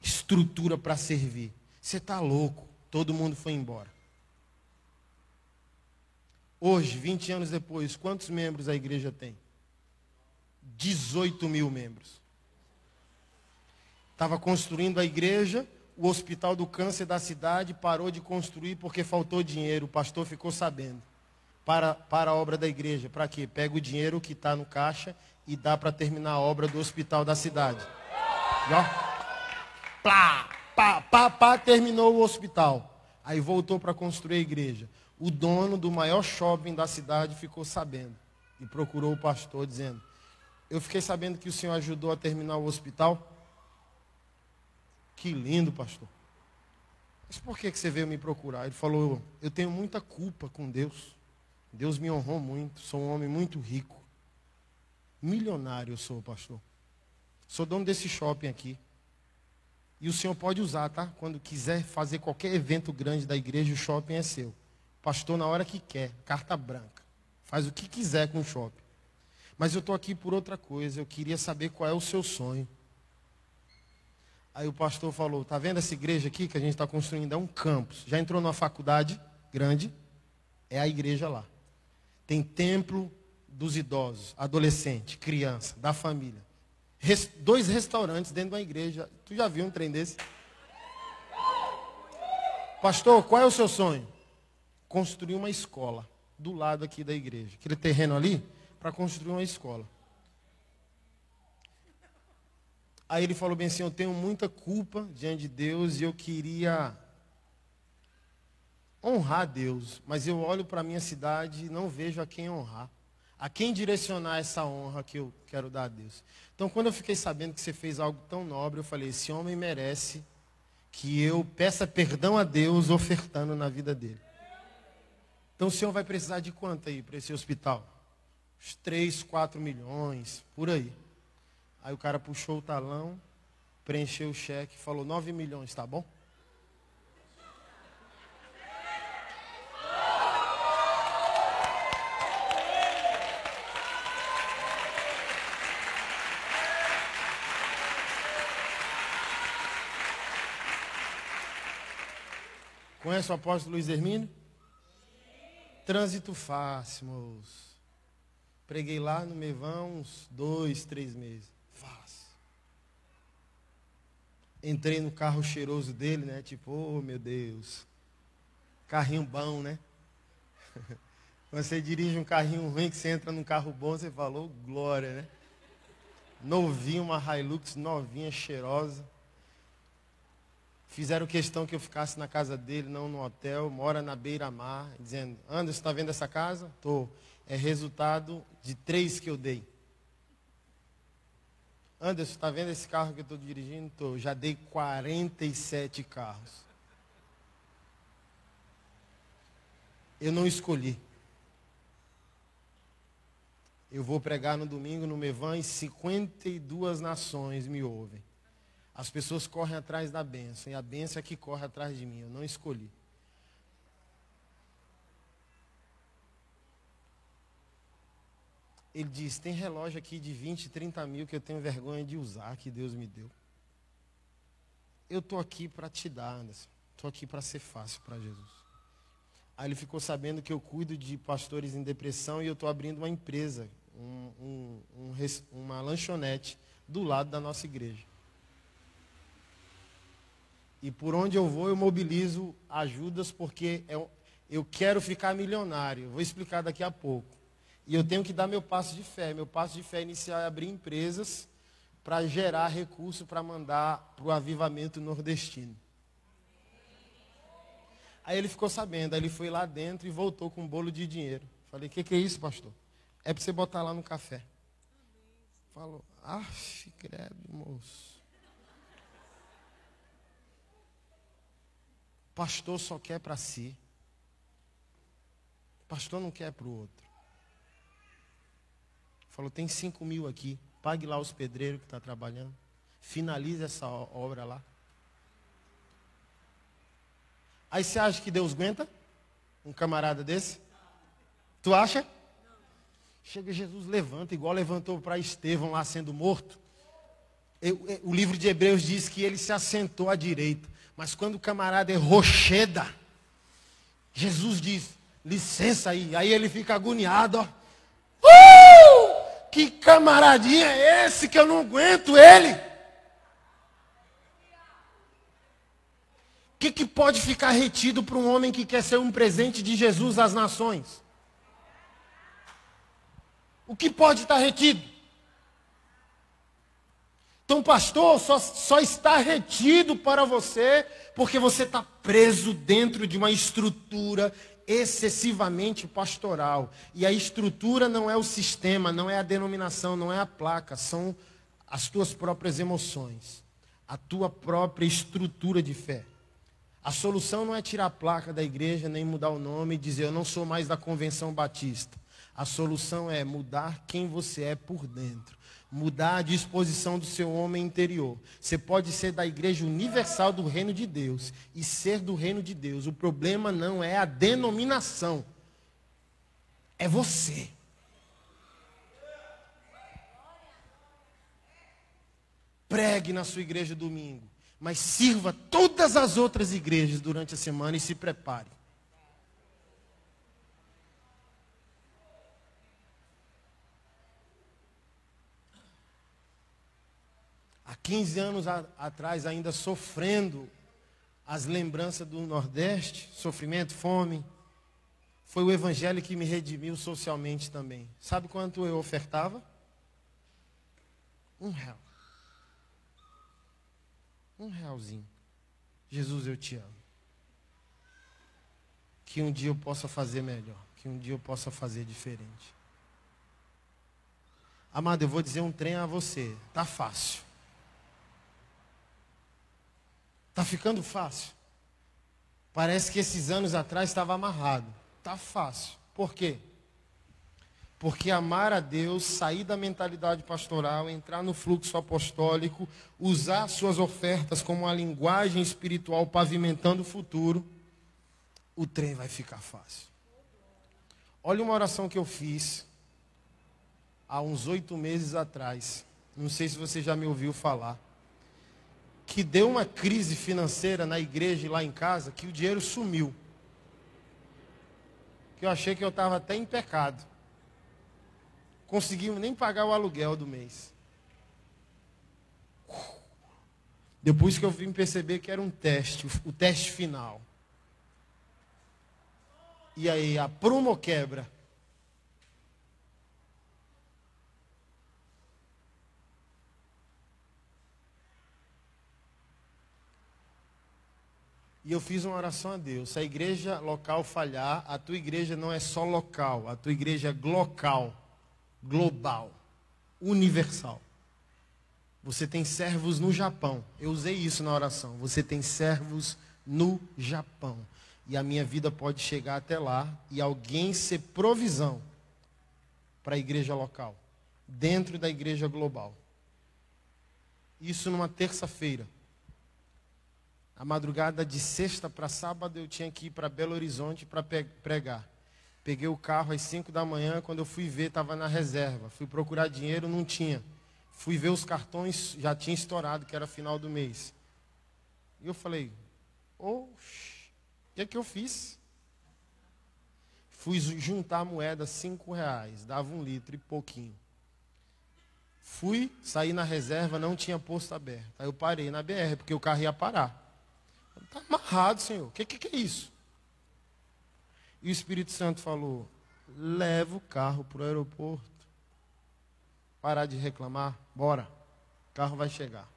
estrutura para servir. Você está louco. Todo mundo foi embora. Hoje, 20 anos depois, quantos membros a igreja tem? 18 mil membros. Estava construindo a igreja, o hospital do câncer da cidade parou de construir porque faltou dinheiro. O pastor ficou sabendo. Para, para a obra da igreja. Para quê? Pega o dinheiro que está no caixa e dá para terminar a obra do hospital da cidade. E ó, plá, pá, pá, pá, terminou o hospital. Aí voltou para construir a igreja o dono do maior shopping da cidade ficou sabendo e procurou o pastor dizendo: Eu fiquei sabendo que o senhor ajudou a terminar o hospital. Que lindo, pastor. Mas por que você veio me procurar? Ele falou: Eu tenho muita culpa com Deus. Deus me honrou muito. Sou um homem muito rico. Milionário eu sou, pastor. Sou dono desse shopping aqui. E o senhor pode usar, tá? Quando quiser fazer qualquer evento grande da igreja, o shopping é seu. Pastor na hora que quer, carta branca. Faz o que quiser com o shopping. Mas eu estou aqui por outra coisa. Eu queria saber qual é o seu sonho. Aí o pastor falou: Está vendo essa igreja aqui que a gente está construindo? É um campus. Já entrou numa faculdade grande? É a igreja lá. Tem templo dos idosos, adolescente, criança, da família. Res, dois restaurantes dentro de uma igreja. Tu já viu um trem desse? Pastor, qual é o seu sonho? construir uma escola do lado aqui da igreja. Aquele terreno ali, para construir uma escola. Aí ele falou bem assim: Eu tenho muita culpa diante de Deus e eu queria honrar Deus, mas eu olho para a minha cidade e não vejo a quem honrar. A quem direcionar essa honra que eu quero dar a Deus. Então, quando eu fiquei sabendo que você fez algo tão nobre, eu falei: esse homem merece que eu peça perdão a Deus ofertando na vida dele. Então o senhor vai precisar de quanto aí para esse hospital? Uns 3, 4 milhões, por aí. Aí o cara puxou o talão, preencheu o cheque, falou 9 milhões, tá bom? Conhece o apóstolo Luiz Hermínio? Trânsito fácil, moço. Preguei lá no Mevão uns dois, três meses. Fácil. Entrei no carro cheiroso dele, né? Tipo, oh meu Deus. Carrinho bom, né? Você dirige um carrinho ruim, que você entra num carro bom, você falou, oh, glória, né? Novinho, uma Hilux novinha, cheirosa. Fizeram questão que eu ficasse na casa dele, não no hotel, mora na beira-mar, dizendo, Anderson, está vendo essa casa? Estou. É resultado de três que eu dei. Anderson, está vendo esse carro que eu estou dirigindo? Estou. Já dei 47 carros. Eu não escolhi. Eu vou pregar no domingo no Mevan e 52 nações me ouvem. As pessoas correm atrás da bênção, e a bênção é que corre atrás de mim, eu não escolhi. Ele diz: tem relógio aqui de 20, 30 mil que eu tenho vergonha de usar, que Deus me deu. Eu estou aqui para te dar, Anderson. Estou aqui para ser fácil para Jesus. Aí ele ficou sabendo que eu cuido de pastores em depressão e eu estou abrindo uma empresa, um, um, um, uma lanchonete do lado da nossa igreja. E por onde eu vou, eu mobilizo ajudas porque eu, é eu quero ficar milionário. vou explicar daqui a pouco. E eu tenho que dar meu passo de fé. Meu passo de fé inicial é abrir empresas para gerar recurso para mandar para o avivamento nordestino. Aí ele ficou sabendo, aí ele foi lá dentro e voltou com um bolo de dinheiro. Falei, o que, que é isso, pastor? É para você botar lá no café. Falou, ah, credo, moço. pastor só quer para si. Pastor não quer para o outro. Falou, tem cinco mil aqui. Pague lá os pedreiros que estão tá trabalhando. Finalize essa obra lá. Aí você acha que Deus aguenta? Um camarada desse? Tu acha? Chega Jesus, levanta, igual levantou para Estevão lá sendo morto. O livro de Hebreus diz que ele se assentou à direita. Mas quando o camarada é rocheda, Jesus diz: licença aí. Aí ele fica agoniado, ó. Uh! Que camaradinha é esse que eu não aguento ele? O que, que pode ficar retido para um homem que quer ser um presente de Jesus às nações? O que pode estar retido? Então, pastor, só, só está retido para você porque você está preso dentro de uma estrutura excessivamente pastoral. E a estrutura não é o sistema, não é a denominação, não é a placa, são as tuas próprias emoções, a tua própria estrutura de fé. A solução não é tirar a placa da igreja, nem mudar o nome e dizer eu não sou mais da convenção batista. A solução é mudar quem você é por dentro mudar a disposição do seu homem interior. Você pode ser da igreja universal do reino de Deus e ser do reino de Deus. O problema não é a denominação, é você. Pregue na sua igreja domingo, mas sirva todas as outras igrejas durante a semana e se prepare. Há 15 anos a, atrás, ainda sofrendo as lembranças do Nordeste, sofrimento, fome, foi o Evangelho que me redimiu socialmente também. Sabe quanto eu ofertava? Um real. Um realzinho. Jesus, eu te amo. Que um dia eu possa fazer melhor. Que um dia eu possa fazer diferente. Amado, eu vou dizer um trem a você. Tá fácil. Está ficando fácil. Parece que esses anos atrás estava amarrado. Está fácil. Por quê? Porque amar a Deus, sair da mentalidade pastoral, entrar no fluxo apostólico, usar suas ofertas como uma linguagem espiritual pavimentando o futuro, o trem vai ficar fácil. Olha uma oração que eu fiz há uns oito meses atrás. Não sei se você já me ouviu falar que deu uma crise financeira na igreja e lá em casa, que o dinheiro sumiu. Que eu achei que eu estava até em pecado. Conseguimos nem pagar o aluguel do mês. Depois que eu vim perceber que era um teste, o teste final. E aí, a prumo quebra. E eu fiz uma oração a Deus. Se a igreja local falhar, a tua igreja não é só local, a tua igreja é glocal, global, universal. Você tem servos no Japão. Eu usei isso na oração. Você tem servos no Japão. E a minha vida pode chegar até lá e alguém ser provisão para a igreja local, dentro da igreja global. Isso numa terça-feira. A madrugada de sexta para sábado eu tinha que ir para Belo Horizonte para pregar. Peguei o carro às 5 da manhã, quando eu fui ver, estava na reserva. Fui procurar dinheiro, não tinha. Fui ver os cartões, já tinha estourado, que era final do mês. E eu falei, oxe, o que é que eu fiz? Fui juntar a moeda, cinco reais, dava um litro e pouquinho. Fui, saí na reserva, não tinha posto aberto. Aí eu parei na BR, porque o carro ia parar. Está amarrado, Senhor. O que, que, que é isso? E o Espírito Santo falou: leva o carro para o aeroporto. Parar de reclamar, bora. O carro vai chegar.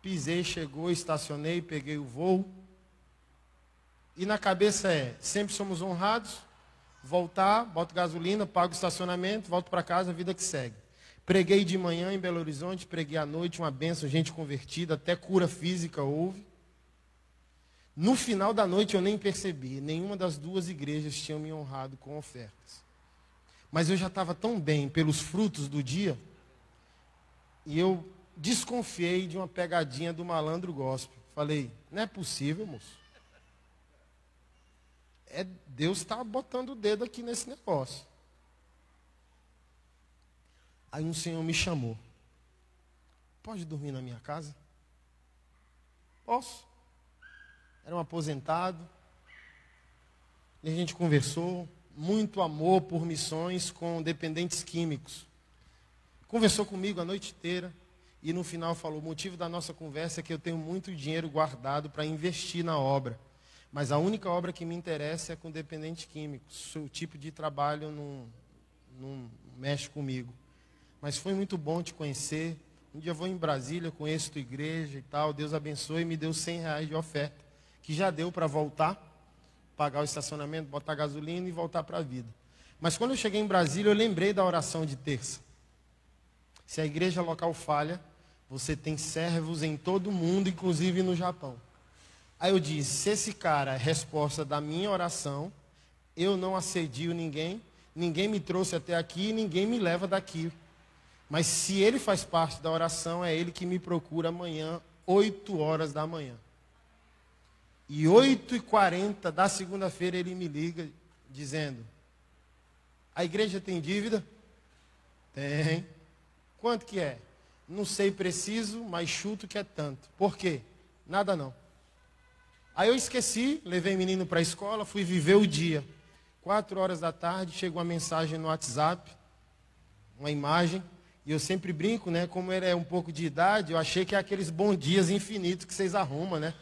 Pisei, chegou, estacionei, peguei o voo. E na cabeça é: sempre somos honrados. Voltar, boto gasolina, pago estacionamento, volto para casa, vida que segue. Preguei de manhã em Belo Horizonte, preguei à noite, uma benção, gente convertida, até cura física houve. No final da noite eu nem percebi, nenhuma das duas igrejas tinham me honrado com ofertas. Mas eu já estava tão bem pelos frutos do dia, e eu desconfiei de uma pegadinha do malandro gospel. Falei, não é possível, moço. É, Deus está botando o dedo aqui nesse negócio. Aí um senhor me chamou. Pode dormir na minha casa? Posso. Era um aposentado. E a gente conversou. Muito amor por missões com dependentes químicos. Conversou comigo a noite inteira. E no final falou: o motivo da nossa conversa é que eu tenho muito dinheiro guardado para investir na obra. Mas a única obra que me interessa é com dependente químico. O tipo de trabalho não, não mexe comigo. Mas foi muito bom te conhecer. Um dia eu vou em Brasília, conheço tua igreja e tal. Deus abençoe e me deu 100 reais de oferta. Que já deu para voltar, pagar o estacionamento, botar gasolina e voltar para a vida. Mas quando eu cheguei em Brasília, eu lembrei da oração de terça. Se a igreja local falha, você tem servos em todo o mundo, inclusive no Japão. Aí eu disse: se esse cara é resposta da minha oração, eu não assedio ninguém, ninguém me trouxe até aqui, ninguém me leva daqui. Mas se ele faz parte da oração, é ele que me procura amanhã, 8 horas da manhã. E 8 e 40 da segunda-feira ele me liga dizendo: A igreja tem dívida? Tem. Quanto que é? Não sei preciso, mas chuto que é tanto. Por quê? Nada não. Aí eu esqueci, levei o menino para a escola, fui viver o dia. Quatro horas da tarde, chegou uma mensagem no WhatsApp, uma imagem. E eu sempre brinco, né? Como ele é um pouco de idade, eu achei que é aqueles bons dias infinitos que vocês arrumam, né?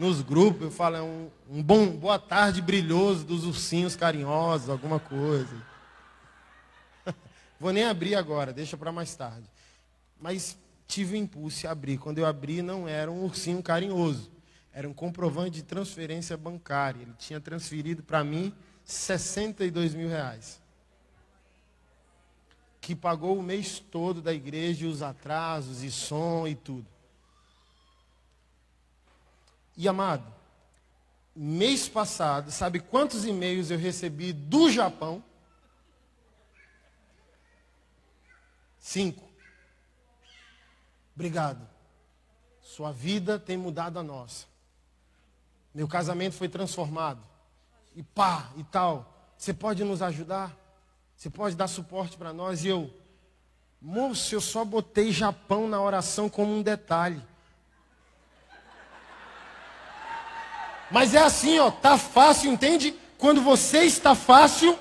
Nos grupos, eu falo, é um, um bom boa tarde brilhoso dos ursinhos carinhosos, alguma coisa. Vou nem abrir agora, deixa para mais tarde. Mas tive o impulso de abrir. Quando eu abri, não era um ursinho carinhoso. Era um comprovante de transferência bancária. Ele tinha transferido para mim 62 mil reais. Que pagou o mês todo da igreja, os atrasos e som e tudo. E amado, mês passado, sabe quantos e-mails eu recebi do Japão? Cinco. Obrigado. Sua vida tem mudado a nossa. Meu casamento foi transformado. E pá, e tal. Você pode nos ajudar? Você pode dar suporte para nós? E eu, moço, eu só botei Japão na oração como um detalhe. Mas é assim, ó, tá fácil, entende? Quando você está fácil,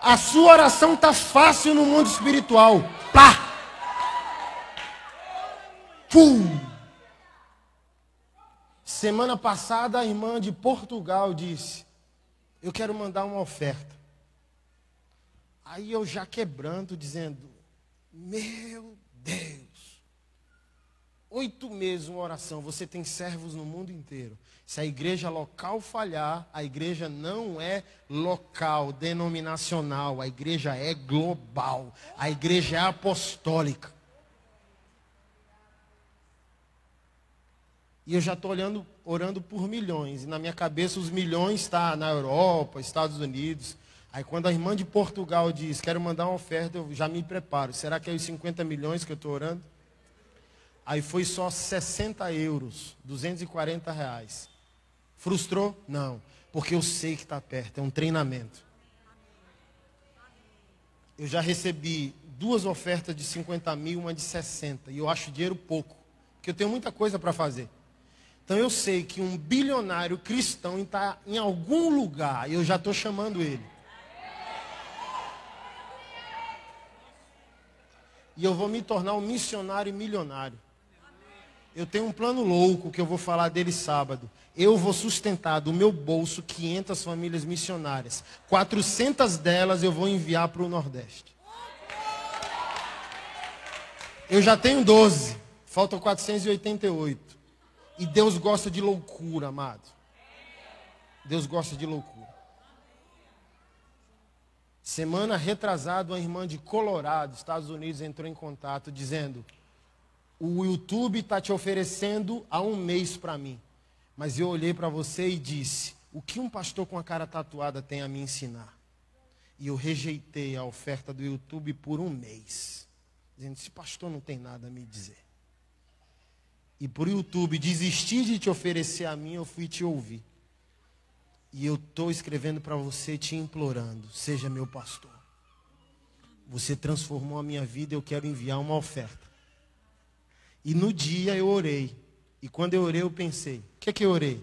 a sua oração tá fácil no mundo espiritual. Pá! Pum! Semana passada, a irmã de Portugal disse: Eu quero mandar uma oferta. Aí eu já quebrando, dizendo: Meu Deus, oito meses uma oração, você tem servos no mundo inteiro. Se a igreja local falhar, a igreja não é local, denominacional, a igreja é global, a igreja é apostólica. E eu já estou olhando, orando por milhões. E na minha cabeça os milhões estão tá na Europa, Estados Unidos. Aí quando a irmã de Portugal diz, quero mandar uma oferta, eu já me preparo. Será que é os 50 milhões que eu estou orando? Aí foi só 60 euros, 240 reais. Frustrou? Não. Porque eu sei que está perto, é um treinamento. Eu já recebi duas ofertas de 50 mil, uma de 60. E eu acho dinheiro pouco. Porque eu tenho muita coisa para fazer. Então eu sei que um bilionário cristão está em algum lugar, e eu já estou chamando ele. E eu vou me tornar um missionário milionário. Eu tenho um plano louco que eu vou falar dele sábado. Eu vou sustentar do meu bolso 500 famílias missionárias. 400 delas eu vou enviar para o Nordeste. Eu já tenho 12. Faltam 488. E Deus gosta de loucura, amado. Deus gosta de loucura. Semana retrasada, uma irmã de Colorado, Estados Unidos, entrou em contato dizendo: O YouTube está te oferecendo há um mês para mim. Mas eu olhei para você e disse: o que um pastor com a cara tatuada tem a me ensinar? E eu rejeitei a oferta do YouTube por um mês, dizendo: esse pastor não tem nada a me dizer. E por YouTube desistir de te oferecer a mim, eu fui te ouvir. E eu estou escrevendo para você, te implorando: seja meu pastor. Você transformou a minha vida, eu quero enviar uma oferta. E no dia eu orei. E quando eu orei, eu pensei: o que é que eu orei?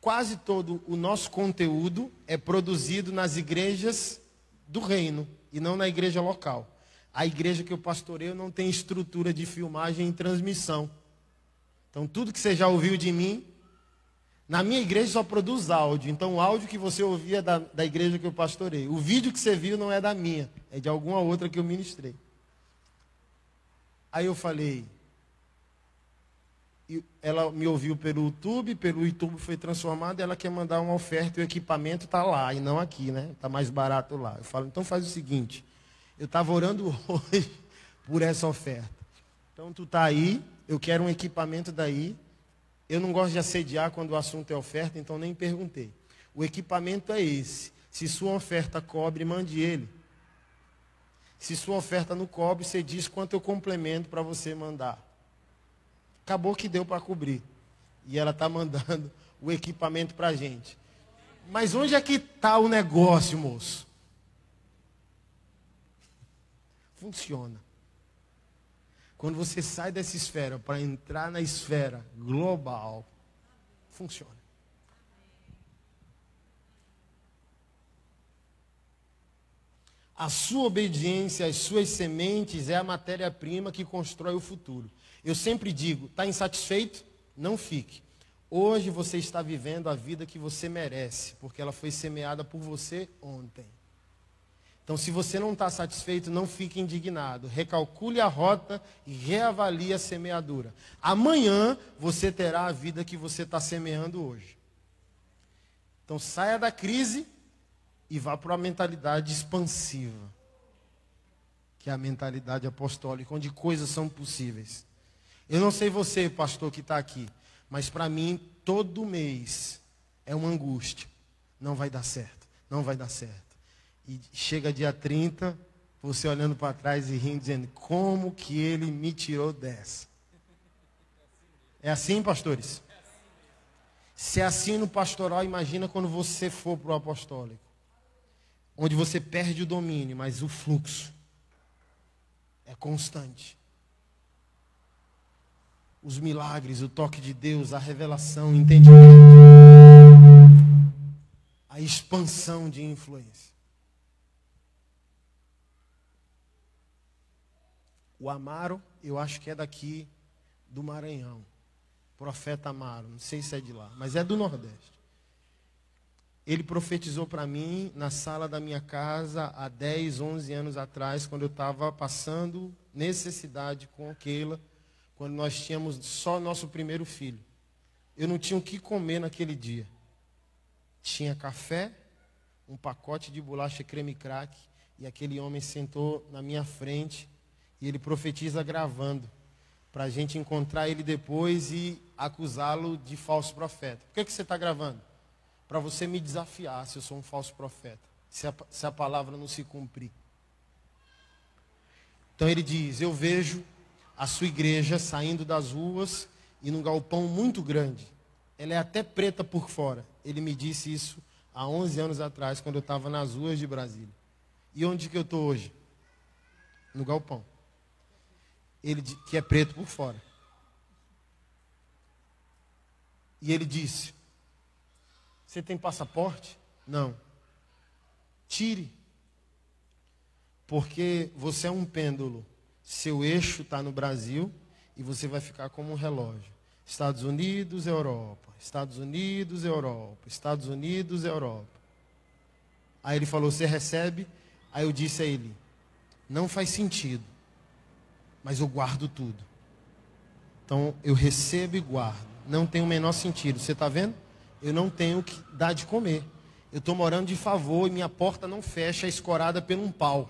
Quase todo o nosso conteúdo é produzido nas igrejas do reino e não na igreja local. A igreja que eu pastoreio não tem estrutura de filmagem e transmissão. Então, tudo que você já ouviu de mim, na minha igreja só produz áudio. Então, o áudio que você ouvia é da, da igreja que eu pastorei. O vídeo que você viu não é da minha, é de alguma outra que eu ministrei. Aí eu falei, ela me ouviu pelo YouTube, pelo YouTube foi transformado, ela quer mandar uma oferta e o equipamento está lá, e não aqui, né? Está mais barato lá. Eu falo, então faz o seguinte, eu estava orando hoje por essa oferta. Então tu está aí, eu quero um equipamento daí. Eu não gosto de assediar quando o assunto é oferta, então nem perguntei. O equipamento é esse. Se sua oferta cobre, mande ele. Se sua oferta não cobre, você diz quanto eu complemento para você mandar. Acabou que deu para cobrir. E ela está mandando o equipamento para a gente. Mas onde é que está o negócio, moço? Funciona. Quando você sai dessa esfera para entrar na esfera global, funciona. A sua obediência às suas sementes é a matéria-prima que constrói o futuro. Eu sempre digo: está insatisfeito? Não fique. Hoje você está vivendo a vida que você merece, porque ela foi semeada por você ontem. Então, se você não está satisfeito, não fique indignado. Recalcule a rota e reavalie a semeadura. Amanhã você terá a vida que você está semeando hoje. Então, saia da crise e vá para a mentalidade expansiva, que é a mentalidade apostólica, onde coisas são possíveis. Eu não sei você, pastor, que está aqui, mas para mim, todo mês é uma angústia. Não vai dar certo, não vai dar certo. E chega dia 30, você olhando para trás e rindo, dizendo: Como que ele me tirou dessa? É assim, pastores? Se é assim no pastoral, imagina quando você for para o apostólico. Onde você perde o domínio, mas o fluxo é constante. Os milagres, o toque de Deus, a revelação, o entendimento, a expansão de influência. O Amaro, eu acho que é daqui do Maranhão. Profeta Amaro, não sei se é de lá, mas é do Nordeste. Ele profetizou para mim na sala da minha casa há 10, 11 anos atrás, quando eu estava passando necessidade com aquela, quando nós tínhamos só nosso primeiro filho. Eu não tinha o que comer naquele dia. Tinha café, um pacote de bolacha creme crack, e aquele homem sentou na minha frente e ele profetiza gravando, para a gente encontrar ele depois e acusá-lo de falso profeta. Por que, que você está gravando? Para você me desafiar se eu sou um falso profeta, se a, se a palavra não se cumprir. Então ele diz: Eu vejo a sua igreja saindo das ruas e num galpão muito grande. Ela é até preta por fora. Ele me disse isso há 11 anos atrás, quando eu estava nas ruas de Brasília. E onde que eu estou hoje? No galpão ele, que é preto por fora. E ele disse: Você tem passaporte? Não. Tire. Porque você é um pêndulo. Seu eixo está no Brasil e você vai ficar como um relógio. Estados Unidos, Europa. Estados Unidos, Europa. Estados Unidos, Europa. Aí ele falou: Você recebe? Aí eu disse a ele: Não faz sentido mas eu guardo tudo. Então eu recebo e guardo. Não tem o menor sentido. Você está vendo? Eu não tenho que dar de comer. Eu estou morando de favor e minha porta não fecha, escorada por um pau.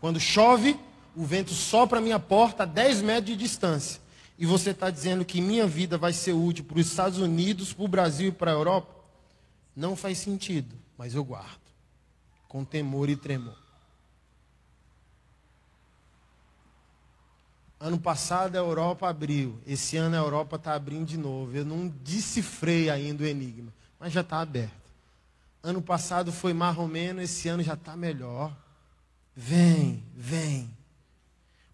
Quando chove, o vento sopra a minha porta a 10 metros de distância. e você está dizendo que minha vida vai ser útil para os Estados Unidos, para o Brasil e para a Europa, não faz sentido, mas eu guardo, com temor e tremor. Ano passado a Europa abriu, esse ano a Europa está abrindo de novo. Eu não decifrei ainda o enigma, mas já está aberto. Ano passado foi marromeno, esse ano já está melhor. Vem, vem.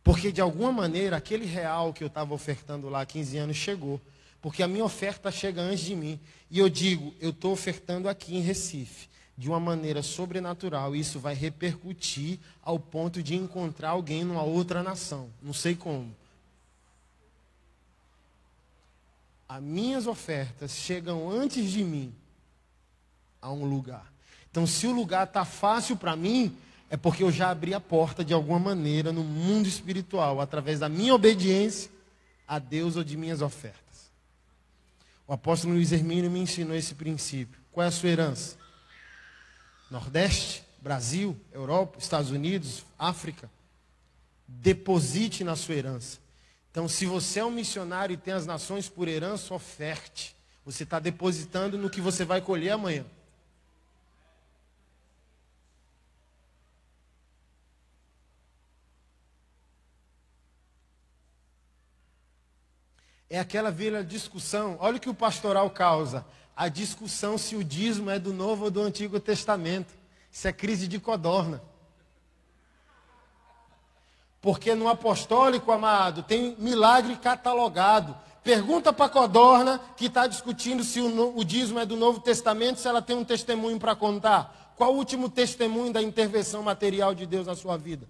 Porque de alguma maneira aquele real que eu estava ofertando lá há 15 anos chegou. Porque a minha oferta chega antes de mim. E eu digo, eu estou ofertando aqui em Recife de uma maneira sobrenatural. Isso vai repercutir ao ponto de encontrar alguém numa outra nação. Não sei como. As minhas ofertas chegam antes de mim a um lugar. Então, se o lugar está fácil para mim, é porque eu já abri a porta de alguma maneira no mundo espiritual, através da minha obediência a Deus ou de minhas ofertas. O apóstolo Luiz Hermínio me ensinou esse princípio. Qual é a sua herança? Nordeste, Brasil, Europa, Estados Unidos, África. Deposite na sua herança. Então, se você é um missionário e tem as nações por herança, oferte. Você está depositando no que você vai colher amanhã. É aquela velha discussão. Olha o que o pastoral causa. A discussão se o dízimo é do Novo ou do Antigo Testamento. Isso é crise de codorna. Porque no apostólico, amado, tem milagre catalogado. Pergunta para a codorna que está discutindo se o, o dízimo é do Novo Testamento, se ela tem um testemunho para contar. Qual o último testemunho da intervenção material de Deus na sua vida?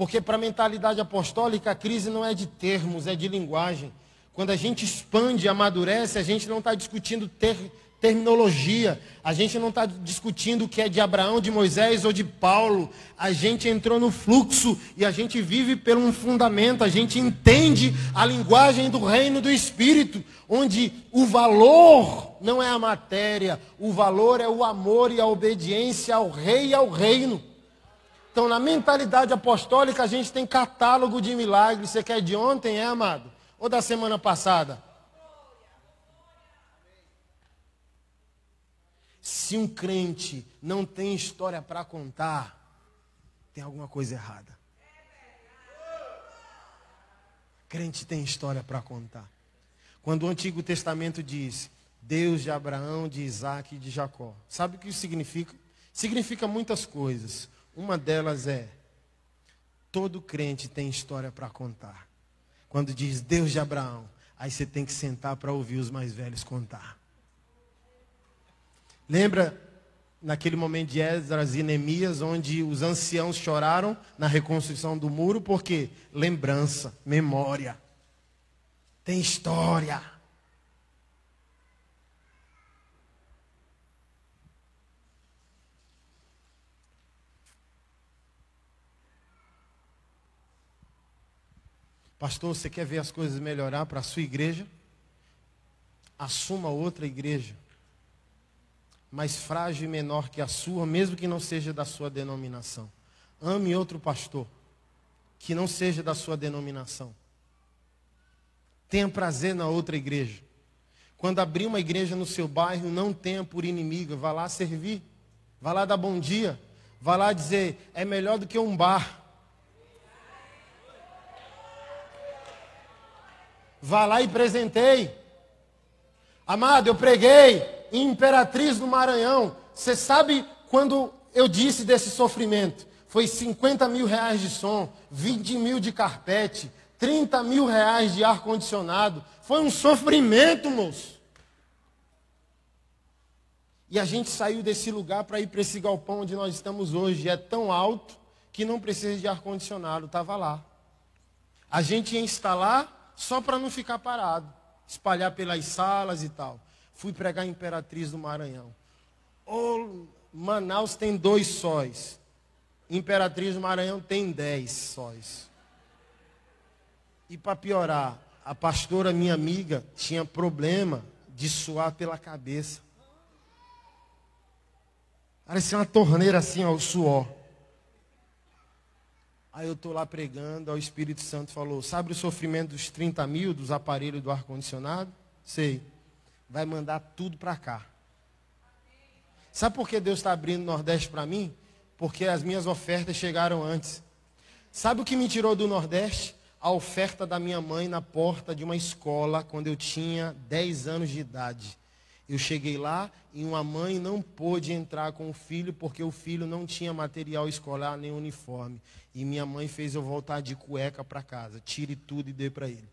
Porque para a mentalidade apostólica a crise não é de termos, é de linguagem. Quando a gente expande e amadurece, a gente não está discutindo ter, terminologia, a gente não está discutindo o que é de Abraão, de Moisés ou de Paulo. A gente entrou no fluxo e a gente vive por um fundamento, a gente entende a linguagem do reino do Espírito, onde o valor não é a matéria, o valor é o amor e a obediência ao rei e ao reino. Então, na mentalidade apostólica, a gente tem catálogo de milagres. Você quer de ontem, é, amado? Ou da semana passada? Se um crente não tem história para contar, tem alguma coisa errada. Crente tem história para contar. Quando o Antigo Testamento diz Deus de Abraão, de Isaac e de Jacó, sabe o que isso significa? Significa muitas coisas. Uma delas é: todo crente tem história para contar. Quando diz Deus de Abraão, aí você tem que sentar para ouvir os mais velhos contar. Lembra naquele momento de Esdras e Neemias, onde os anciãos choraram na reconstrução do muro, porque lembrança, memória, tem história. Pastor, você quer ver as coisas melhorar para a sua igreja? Assuma outra igreja, mais frágil e menor que a sua, mesmo que não seja da sua denominação. Ame outro pastor, que não seja da sua denominação. Tenha prazer na outra igreja. Quando abrir uma igreja no seu bairro, não tenha por inimiga. Vá lá servir. Vá lá dar bom dia. Vá lá dizer, é melhor do que um bar. Vá lá e presentei. Amado, eu preguei em Imperatriz do Maranhão. Você sabe quando eu disse desse sofrimento? Foi 50 mil reais de som, 20 mil de carpete, 30 mil reais de ar-condicionado. Foi um sofrimento, moço. E a gente saiu desse lugar para ir para esse galpão onde nós estamos hoje. É tão alto que não precisa de ar-condicionado. Estava lá. A gente ia instalar só para não ficar parado, espalhar pelas salas e tal. Fui pregar Imperatriz do Maranhão. Oh, Manaus tem dois sóis. Imperatriz do Maranhão tem dez sóis. E para piorar, a pastora, minha amiga, tinha problema de suar pela cabeça. Parecia uma torneira assim, ó, o suor. Aí eu estou lá pregando, o Espírito Santo falou, sabe o sofrimento dos 30 mil, dos aparelhos do ar-condicionado? Sei. Vai mandar tudo para cá. Sabe por que Deus está abrindo o Nordeste para mim? Porque as minhas ofertas chegaram antes. Sabe o que me tirou do Nordeste? A oferta da minha mãe na porta de uma escola quando eu tinha 10 anos de idade. Eu cheguei lá e uma mãe não pôde entrar com o filho porque o filho não tinha material escolar nem uniforme. E minha mãe fez eu voltar de cueca para casa. Tire tudo e dê para ele.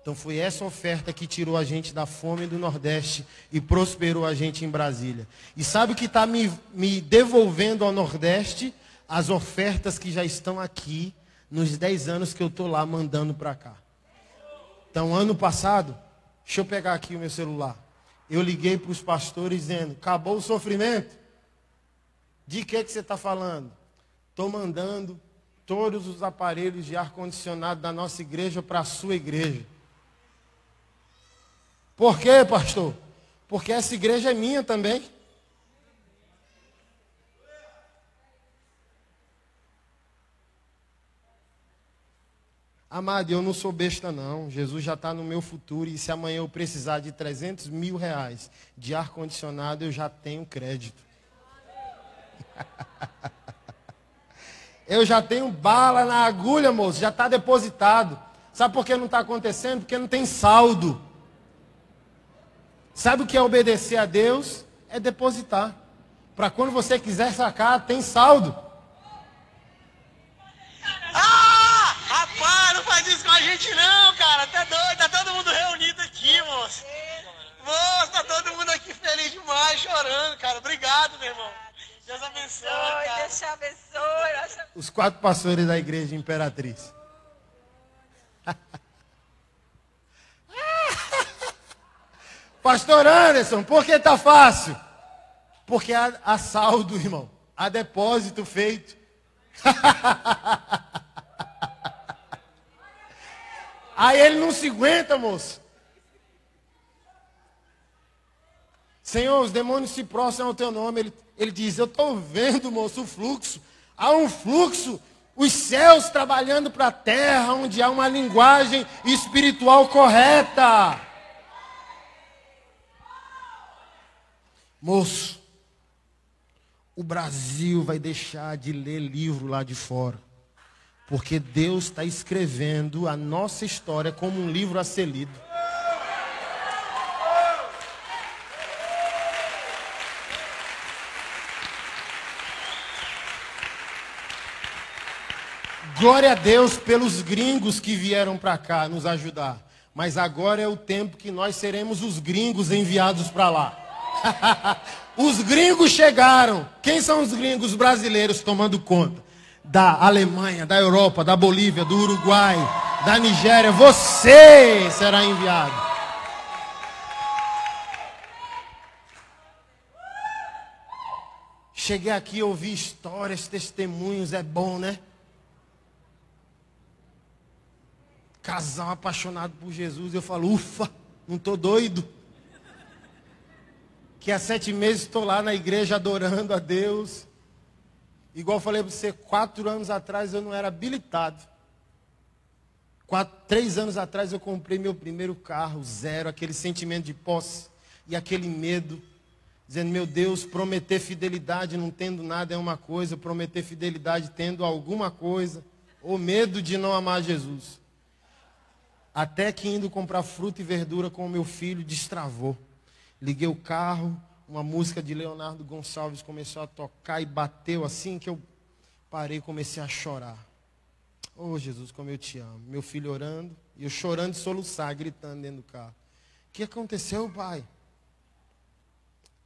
Então foi essa oferta que tirou a gente da fome do Nordeste e prosperou a gente em Brasília. E sabe o que está me, me devolvendo ao Nordeste? As ofertas que já estão aqui nos 10 anos que eu estou lá mandando para cá. Então, ano passado, deixa eu pegar aqui o meu celular. Eu liguei para os pastores dizendo: acabou o sofrimento. De que, que você está falando? Estou mandando todos os aparelhos de ar-condicionado da nossa igreja para a sua igreja. Por quê, pastor? Porque essa igreja é minha também. Amado, eu não sou besta não. Jesus já está no meu futuro e se amanhã eu precisar de 300 mil reais de ar-condicionado, eu já tenho crédito. eu já tenho bala na agulha, moço, já está depositado. Sabe por que não está acontecendo? Porque não tem saldo. Sabe o que é obedecer a Deus? É depositar. Para quando você quiser sacar, tem saldo. Ah! Rapaz, não faz isso com a gente não, cara. Tá doido, tá todo mundo reunido aqui, moço. Moço, tá todo mundo aqui feliz demais, chorando, cara. Obrigado, meu irmão. Deus abençoe, cara. Deus te abençoe. Os quatro pastores da igreja Imperatriz. Pastor Anderson, por que está fácil? Porque há, há saldo, irmão. Há depósito feito. Aí ele não se aguenta, moço. Senhor, os demônios se prostram ao teu nome. Ele, ele diz: Eu estou vendo, moço, o fluxo. Há um fluxo, os céus trabalhando para a terra, onde há uma linguagem espiritual correta. Moço, o Brasil vai deixar de ler livro lá de fora. Porque Deus está escrevendo a nossa história como um livro a ser lido. Glória a Deus pelos gringos que vieram para cá nos ajudar. Mas agora é o tempo que nós seremos os gringos enviados para lá. os gringos chegaram. Quem são os gringos brasileiros tomando conta? Da Alemanha, da Europa, da Bolívia, do Uruguai, da Nigéria. Você será enviado. Cheguei aqui, ouvi histórias, testemunhos, é bom, né? Casal apaixonado por Jesus, eu falo, ufa, não estou doido que há sete meses estou lá na igreja adorando a Deus. Igual falei para você, quatro anos atrás eu não era habilitado. Quatro, três anos atrás eu comprei meu primeiro carro, zero, aquele sentimento de posse e aquele medo, dizendo, meu Deus, prometer fidelidade não tendo nada é uma coisa, prometer fidelidade tendo alguma coisa, ou medo de não amar Jesus. Até que indo comprar fruta e verdura com o meu filho, destravou. Liguei o carro, uma música de Leonardo Gonçalves começou a tocar e bateu assim que eu parei e comecei a chorar. Oh Jesus, como eu te amo. Meu filho orando, e eu chorando de soluçar, gritando dentro do carro. O que aconteceu, pai?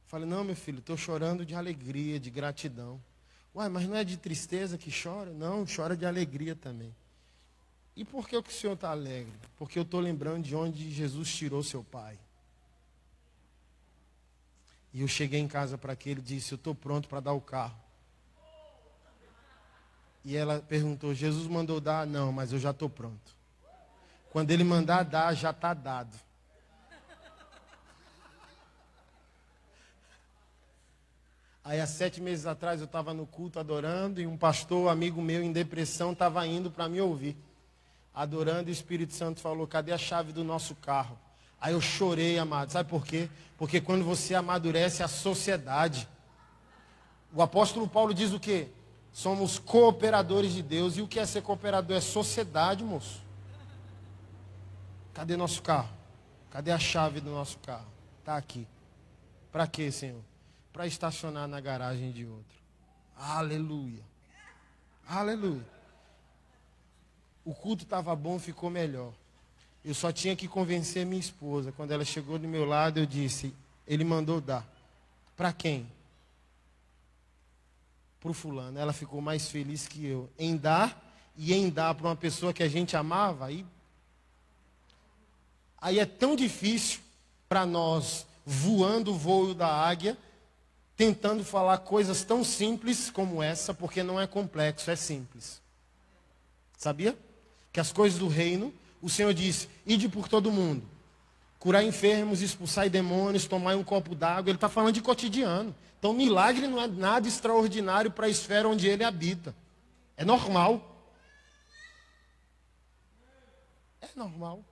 Falei, não, meu filho, estou chorando de alegria, de gratidão. Uai, mas não é de tristeza que chora? Não, chora de alegria também. E por que o senhor está alegre? Porque eu estou lembrando de onde Jesus tirou seu pai. E eu cheguei em casa para aquele e disse: Eu estou pronto para dar o carro. E ela perguntou: Jesus mandou dar? Não, mas eu já estou pronto. Quando ele mandar dar, já está dado. Aí, há sete meses atrás, eu estava no culto adorando e um pastor, amigo meu, em depressão, estava indo para me ouvir. Adorando, e o Espírito Santo falou: Cadê a chave do nosso carro? Aí eu chorei, amado. Sabe por quê? Porque quando você amadurece a sociedade. O apóstolo Paulo diz o quê? Somos cooperadores de Deus. E o que é ser cooperador? É sociedade, moço. Cadê nosso carro? Cadê a chave do nosso carro? Está aqui. Para quê, Senhor? Para estacionar na garagem de outro. Aleluia. Aleluia. O culto estava bom, ficou melhor. Eu só tinha que convencer minha esposa. Quando ela chegou do meu lado, eu disse: Ele mandou dar. Para quem? Para o fulano. Ela ficou mais feliz que eu. Em dar e em dar para uma pessoa que a gente amava. Aí, aí é tão difícil para nós, voando o voo da águia, tentando falar coisas tão simples como essa, porque não é complexo, é simples. Sabia? Que as coisas do reino o Senhor disse: ide por todo mundo, curar enfermos, expulsar demônios, tomar um copo d'água. Ele está falando de cotidiano. Então, milagre não é nada extraordinário para a esfera onde ele habita. É normal. É normal.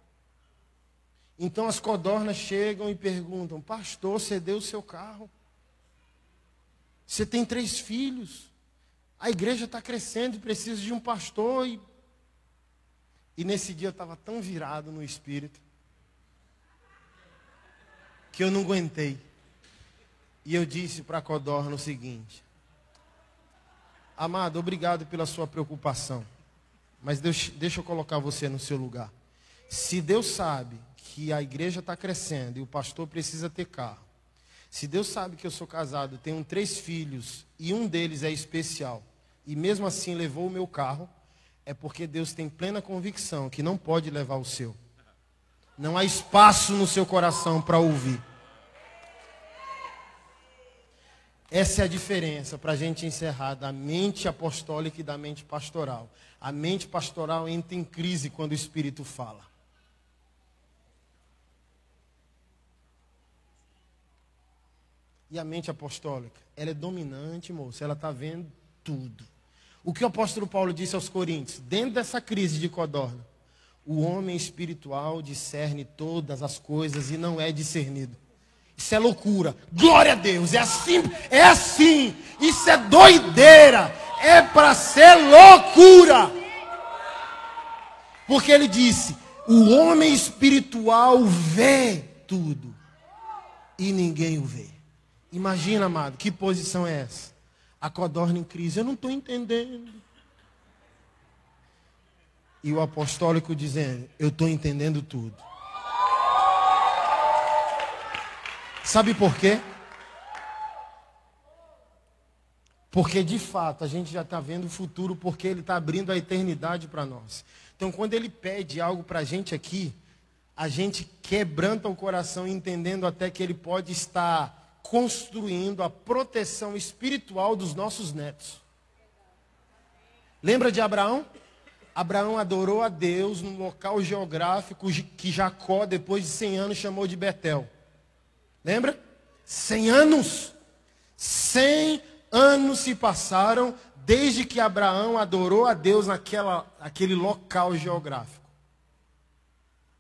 Então as codornas chegam e perguntam: Pastor, você deu o seu carro? Você tem três filhos? A igreja está crescendo e precisa de um pastor e e nesse dia eu estava tão virado no espírito que eu não aguentei. E eu disse para Codorna o seguinte: Amado, obrigado pela sua preocupação. Mas Deus, deixa eu colocar você no seu lugar. Se Deus sabe que a igreja está crescendo e o pastor precisa ter carro, se Deus sabe que eu sou casado, tenho três filhos e um deles é especial, e mesmo assim levou o meu carro, é porque Deus tem plena convicção que não pode levar o seu. Não há espaço no seu coração para ouvir. Essa é a diferença para a gente encerrar da mente apostólica e da mente pastoral. A mente pastoral entra em crise quando o Espírito fala. E a mente apostólica, ela é dominante, moço. Ela está vendo tudo. O que o apóstolo Paulo disse aos Coríntios? Dentro dessa crise de codorna, o homem espiritual discerne todas as coisas e não é discernido. Isso é loucura. Glória a Deus. É assim, é assim. Isso é doideira. É para ser loucura. Porque ele disse: o homem espiritual vê tudo e ninguém o vê. Imagina, amado, que posição é essa? A codorna em crise. Eu não estou entendendo. E o apostólico dizendo: Eu estou entendendo tudo. Sabe por quê? Porque de fato a gente já está vendo o futuro, porque Ele está abrindo a eternidade para nós. Então, quando Ele pede algo para a gente aqui, a gente quebranta o coração, entendendo até que Ele pode estar construindo a proteção espiritual dos nossos netos. Lembra de Abraão? Abraão adorou a Deus num local geográfico que Jacó, depois de 100 anos, chamou de Betel. Lembra? 100 anos. 100 anos se passaram desde que Abraão adorou a Deus naquela, naquele local geográfico.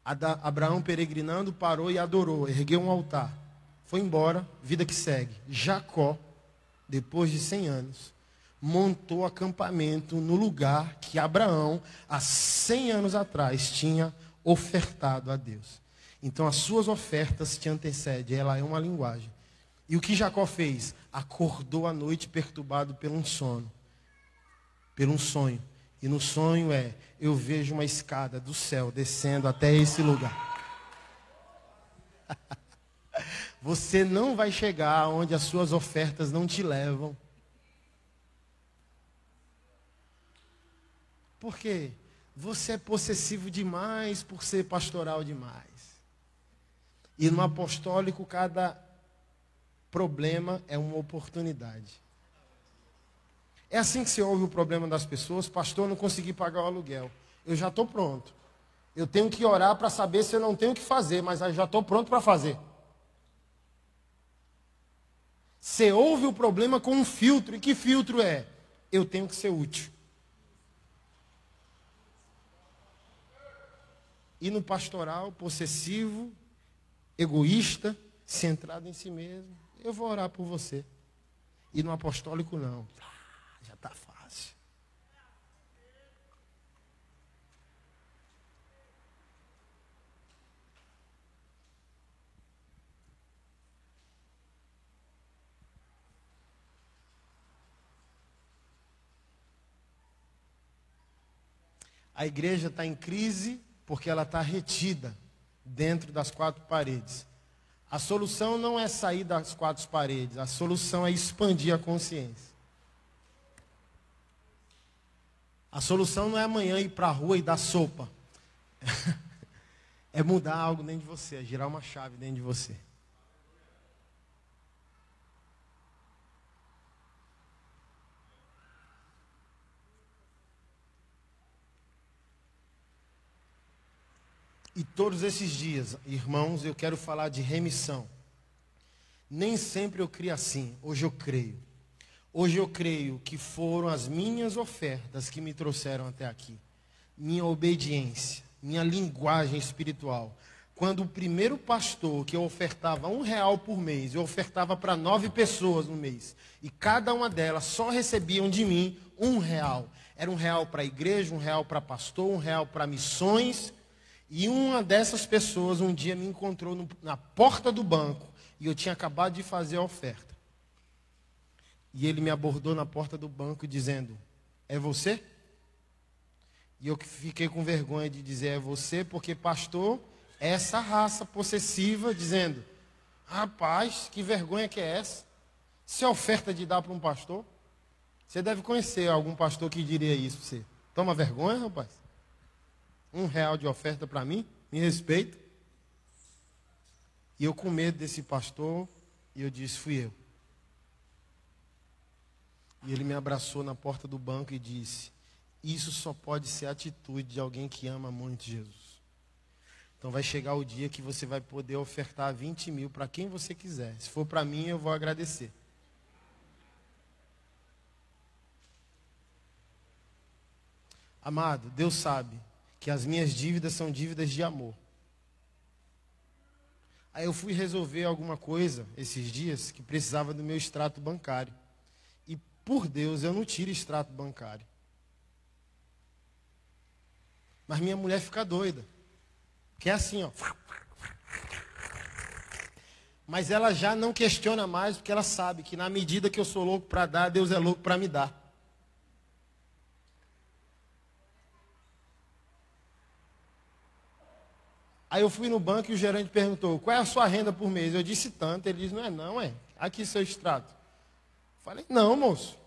Abraão peregrinando parou e adorou, ergueu um altar. Foi embora, vida que segue. Jacó, depois de 100 anos, montou acampamento no lugar que Abraão, há 100 anos atrás, tinha ofertado a Deus. Então, as suas ofertas te antecedem, ela é uma linguagem. E o que Jacó fez? Acordou à noite perturbado por um sono, por um sonho. E no sonho é: eu vejo uma escada do céu descendo até esse lugar. Você não vai chegar onde as suas ofertas não te levam. Por quê? Você é possessivo demais por ser pastoral demais. E no apostólico, cada problema é uma oportunidade. É assim que se ouve o problema das pessoas. Pastor, não consegui pagar o aluguel. Eu já estou pronto. Eu tenho que orar para saber se eu não tenho o que fazer, mas eu já estou pronto para fazer. Você ouve o problema com um filtro. E que filtro é? Eu tenho que ser útil. E no pastoral, possessivo, egoísta, centrado em si mesmo, eu vou orar por você. E no apostólico, não. Ah, já está fácil. A igreja está em crise porque ela está retida dentro das quatro paredes. A solução não é sair das quatro paredes, a solução é expandir a consciência. A solução não é amanhã ir para a rua e dar sopa. é mudar algo dentro de você, é girar uma chave dentro de você. E todos esses dias, irmãos, eu quero falar de remissão. Nem sempre eu crio assim, hoje eu creio. Hoje eu creio que foram as minhas ofertas que me trouxeram até aqui. Minha obediência, minha linguagem espiritual. Quando o primeiro pastor que eu ofertava um real por mês, eu ofertava para nove pessoas no mês. E cada uma delas só recebiam de mim um real. Era um real para a igreja, um real para pastor, um real para missões e uma dessas pessoas um dia me encontrou no, na porta do banco e eu tinha acabado de fazer a oferta. E ele me abordou na porta do banco dizendo: É você? E eu fiquei com vergonha de dizer: É você, porque pastor essa raça possessiva, dizendo: Rapaz, que vergonha que é essa? Se é oferta de dar para um pastor? Você deve conhecer algum pastor que diria isso para você. Toma vergonha, rapaz? Um real de oferta para mim, me respeita. E eu com medo desse pastor, e eu disse, fui eu. E ele me abraçou na porta do banco e disse, isso só pode ser a atitude de alguém que ama muito Jesus. Então vai chegar o dia que você vai poder ofertar 20 mil para quem você quiser. Se for para mim, eu vou agradecer. Amado, Deus sabe que as minhas dívidas são dívidas de amor. Aí eu fui resolver alguma coisa esses dias que precisava do meu extrato bancário. E por Deus eu não tiro extrato bancário. Mas minha mulher fica doida. Que é assim, ó. Mas ela já não questiona mais, porque ela sabe que na medida que eu sou louco para dar, Deus é louco para me dar. Aí eu fui no banco e o gerente perguntou, qual é a sua renda por mês? Eu disse tanto, ele disse, não é não, é. Aqui seu extrato. Falei, não, moço.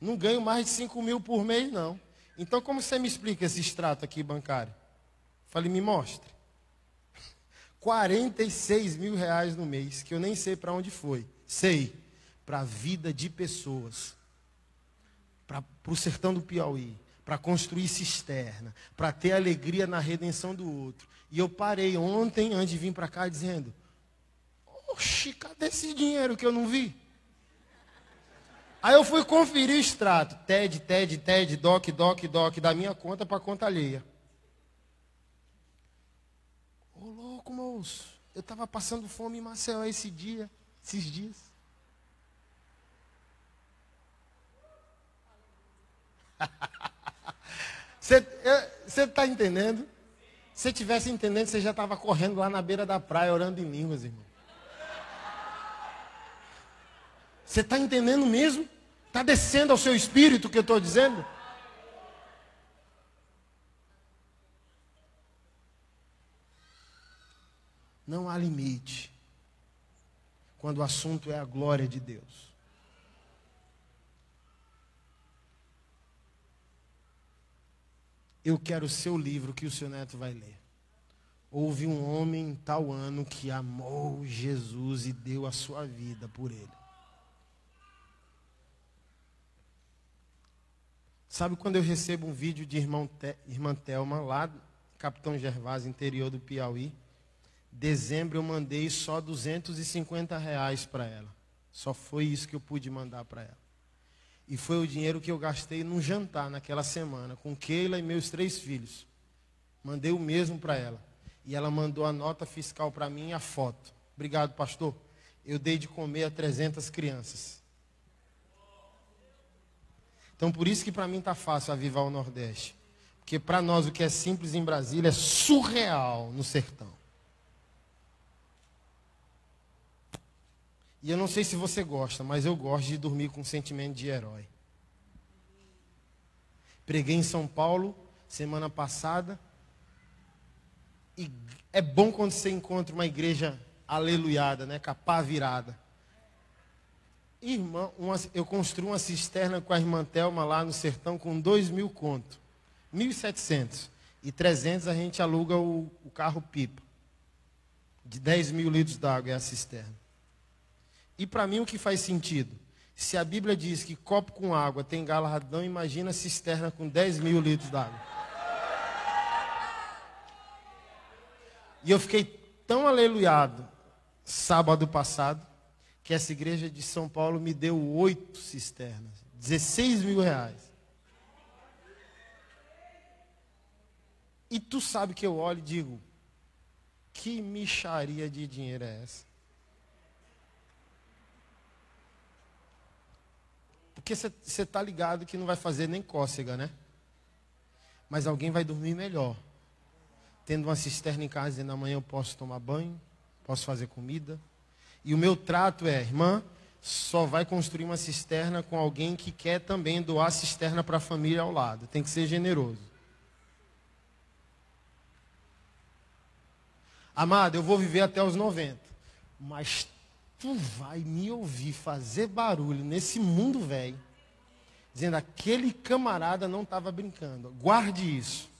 Não ganho mais de 5 mil por mês, não. Então como você me explica esse extrato aqui bancário? Falei, me mostre. 46 mil reais no mês, que eu nem sei para onde foi. Sei, para a vida de pessoas. Para o sertão do Piauí para construir cisterna, para ter alegria na redenção do outro. E eu parei ontem, antes de vir para cá, dizendo: Oxi, cadê esse dinheiro que eu não vi? Aí eu fui conferir o extrato: TED, TED, TED, DOC, DOC, DOC, da minha conta para a conta alheia. Ô louco, moço, eu estava passando fome em Maceió esse dia, esses dias. Você está entendendo? Se tivesse entendendo, você já estava correndo lá na beira da praia, orando em línguas, irmão. Você está entendendo mesmo? Está descendo ao seu espírito o que eu estou dizendo? Não há limite quando o assunto é a glória de Deus. Eu quero o seu livro que o seu neto vai ler. Houve um homem em tal ano que amou Jesus e deu a sua vida por ele. Sabe quando eu recebo um vídeo de irmão Te, irmã Telma, lá, Capitão Gervásio, interior do Piauí? Dezembro eu mandei só 250 reais para ela. Só foi isso que eu pude mandar para ela. E foi o dinheiro que eu gastei num jantar naquela semana, com Keila e meus três filhos. Mandei o mesmo para ela. E ela mandou a nota fiscal para mim e a foto. Obrigado, pastor. Eu dei de comer a 300 crianças. Então, por isso que para mim está fácil avivar o Nordeste. Porque para nós o que é simples em Brasília é surreal no sertão. E eu não sei se você gosta, mas eu gosto de dormir com um sentimento de herói. Preguei em São Paulo semana passada. E é bom quando você encontra uma igreja aleluiada, né? Capá virada. Irmã, uma, eu construí uma cisterna com a irmã Thelma lá no sertão com dois mil conto. 1.700. E 300 a gente aluga o, o carro pipa. De 10 mil litros d'água é a cisterna. E para mim o que faz sentido? Se a Bíblia diz que copo com água tem galardão, imagina cisterna com 10 mil litros d'água. E eu fiquei tão aleluiado sábado passado, que essa igreja de São Paulo me deu oito cisternas, 16 mil reais. E tu sabe que eu olho e digo, que micharia de dinheiro é essa? Porque você está ligado que não vai fazer nem cócega, né? Mas alguém vai dormir melhor. Tendo uma cisterna em casa, dizendo amanhã eu posso tomar banho, posso fazer comida. E o meu trato é, irmã, só vai construir uma cisterna com alguém que quer também doar cisterna para a família ao lado. Tem que ser generoso. Amado, eu vou viver até os 90. Mas tu vai me ouvir fazer barulho nesse mundo velho, dizendo aquele camarada não estava brincando. Guarde isso.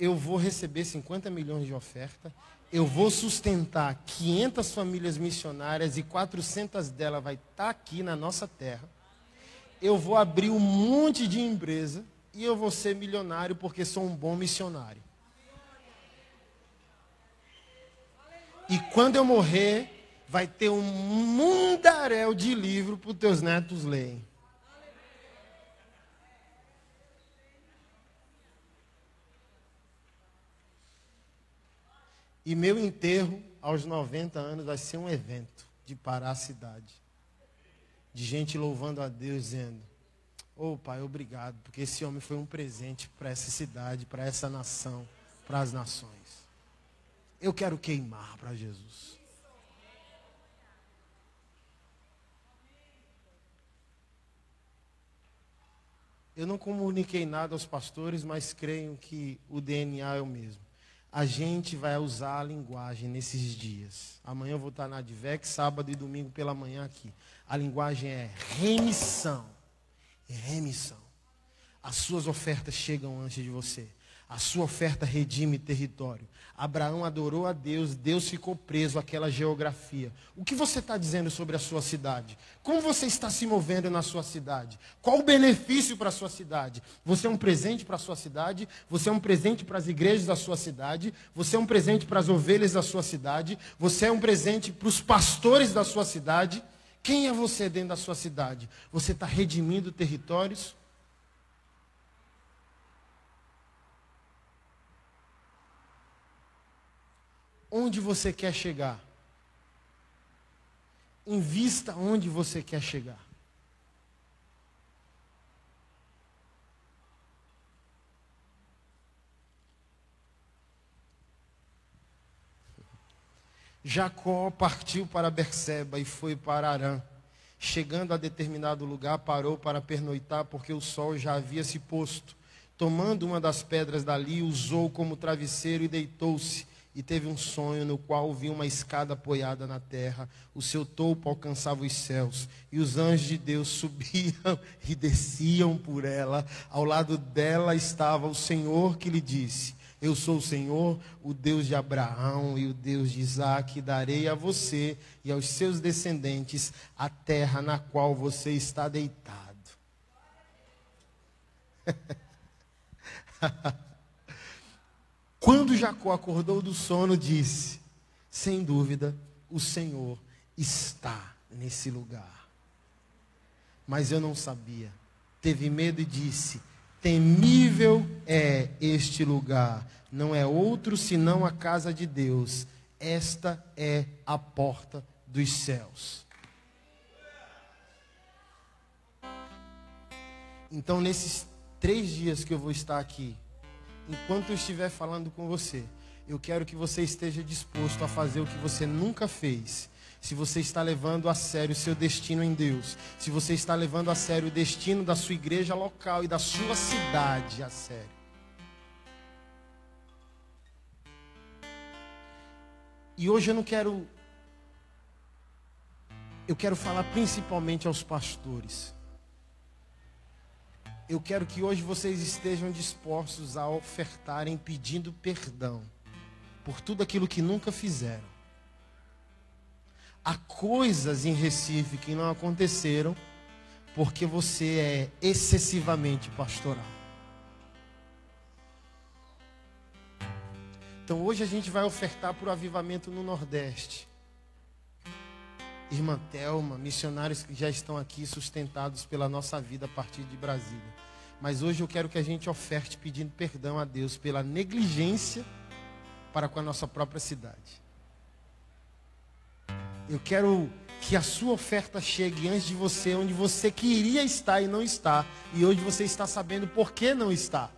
Eu vou receber 50 milhões de oferta, eu vou sustentar 500 famílias missionárias e 400 delas vai estar tá aqui na nossa terra. Eu vou abrir um monte de empresa e eu vou ser milionário porque sou um bom missionário. E quando eu morrer, vai ter um mundaréu de livro para os teus netos lerem. E meu enterro, aos 90 anos, vai ser um evento de parar a cidade. De gente louvando a Deus, dizendo: Ô oh, Pai, obrigado, porque esse homem foi um presente para essa cidade, para essa nação, para as nações. Eu quero queimar para Jesus. Eu não comuniquei nada aos pastores, mas creio que o DNA é o mesmo. A gente vai usar a linguagem nesses dias. Amanhã eu vou estar na Advec, sábado e domingo pela manhã aqui. A linguagem é remissão. É remissão. As suas ofertas chegam antes de você. A sua oferta redime território. Abraão adorou a Deus, Deus ficou preso àquela geografia. O que você está dizendo sobre a sua cidade? Como você está se movendo na sua cidade? Qual o benefício para a sua cidade? Você é um presente para a sua cidade? Você é um presente para as igrejas da sua cidade? Você é um presente para as ovelhas da sua cidade? Você é um presente para os pastores da sua cidade? Quem é você dentro da sua cidade? Você está redimindo territórios? Onde você quer chegar. Invista onde você quer chegar. Jacó partiu para Berseba e foi para Arã. Chegando a determinado lugar, parou para pernoitar, porque o sol já havia se posto. Tomando uma das pedras dali, usou como travesseiro e deitou-se e teve um sonho no qual viu uma escada apoiada na terra, o seu topo alcançava os céus, e os anjos de Deus subiam e desciam por ela. Ao lado dela estava o Senhor que lhe disse: Eu sou o Senhor, o Deus de Abraão e o Deus de Isaac, darei a você e aos seus descendentes a terra na qual você está deitado. Quando Jacó acordou do sono, disse: Sem dúvida, o Senhor está nesse lugar. Mas eu não sabia. Teve medo e disse: Temível é este lugar, não é outro senão a casa de Deus. Esta é a porta dos céus. Então, nesses três dias que eu vou estar aqui, enquanto eu estiver falando com você, eu quero que você esteja disposto a fazer o que você nunca fez. Se você está levando a sério o seu destino em Deus, se você está levando a sério o destino da sua igreja local e da sua cidade a sério. E hoje eu não quero. Eu quero falar principalmente aos pastores. Eu quero que hoje vocês estejam dispostos a ofertarem pedindo perdão por tudo aquilo que nunca fizeram. Há coisas em Recife que não aconteceram porque você é excessivamente pastoral. Então hoje a gente vai ofertar por avivamento no Nordeste. Irmã Thelma, missionários que já estão aqui sustentados pela nossa vida a partir de Brasília. Mas hoje eu quero que a gente oferte pedindo perdão a Deus pela negligência para com a nossa própria cidade. Eu quero que a sua oferta chegue antes de você, onde você queria estar e não está. E hoje você está sabendo por que não está.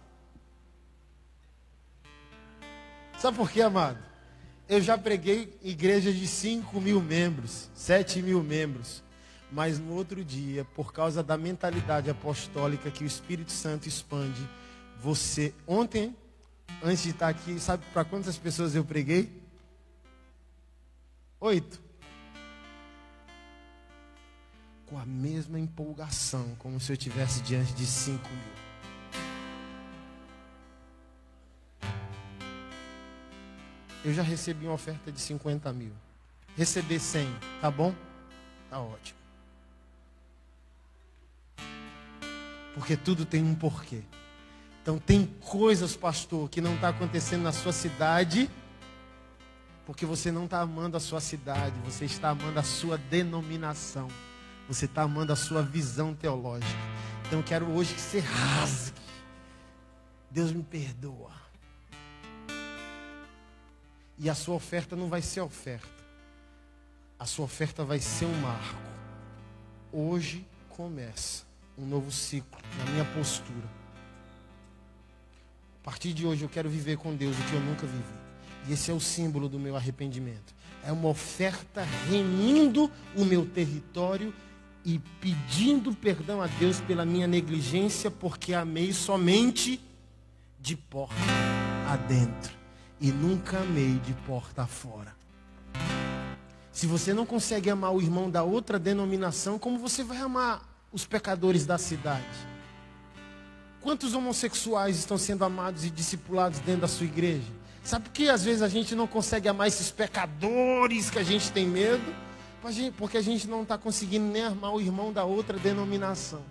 Sabe por quê, amado? Eu já preguei igrejas de 5 mil membros, 7 mil membros. Mas no outro dia, por causa da mentalidade apostólica que o Espírito Santo expande, você. Ontem antes de estar aqui, sabe para quantas pessoas eu preguei? Oito. Com a mesma empolgação, como se eu estivesse diante de cinco mil. Eu já recebi uma oferta de 50 mil. Receber 100, tá bom? Tá ótimo. Porque tudo tem um porquê. Então tem coisas, pastor, que não está acontecendo na sua cidade, porque você não está amando a sua cidade, você está amando a sua denominação, você está amando a sua visão teológica. Então quero hoje que você rasgue. Deus me perdoa. E a sua oferta não vai ser oferta. A sua oferta vai ser um marco. Hoje começa um novo ciclo na minha postura. A partir de hoje eu quero viver com Deus o que eu nunca vivi. E esse é o símbolo do meu arrependimento. É uma oferta remindo o meu território e pedindo perdão a Deus pela minha negligência, porque amei somente de porta adentro e nunca amei de porta fora. Se você não consegue amar o irmão da outra denominação, como você vai amar os pecadores da cidade? Quantos homossexuais estão sendo amados e discipulados dentro da sua igreja? Sabe por que às vezes a gente não consegue amar esses pecadores que a gente tem medo? Porque a gente não está conseguindo nem amar o irmão da outra denominação.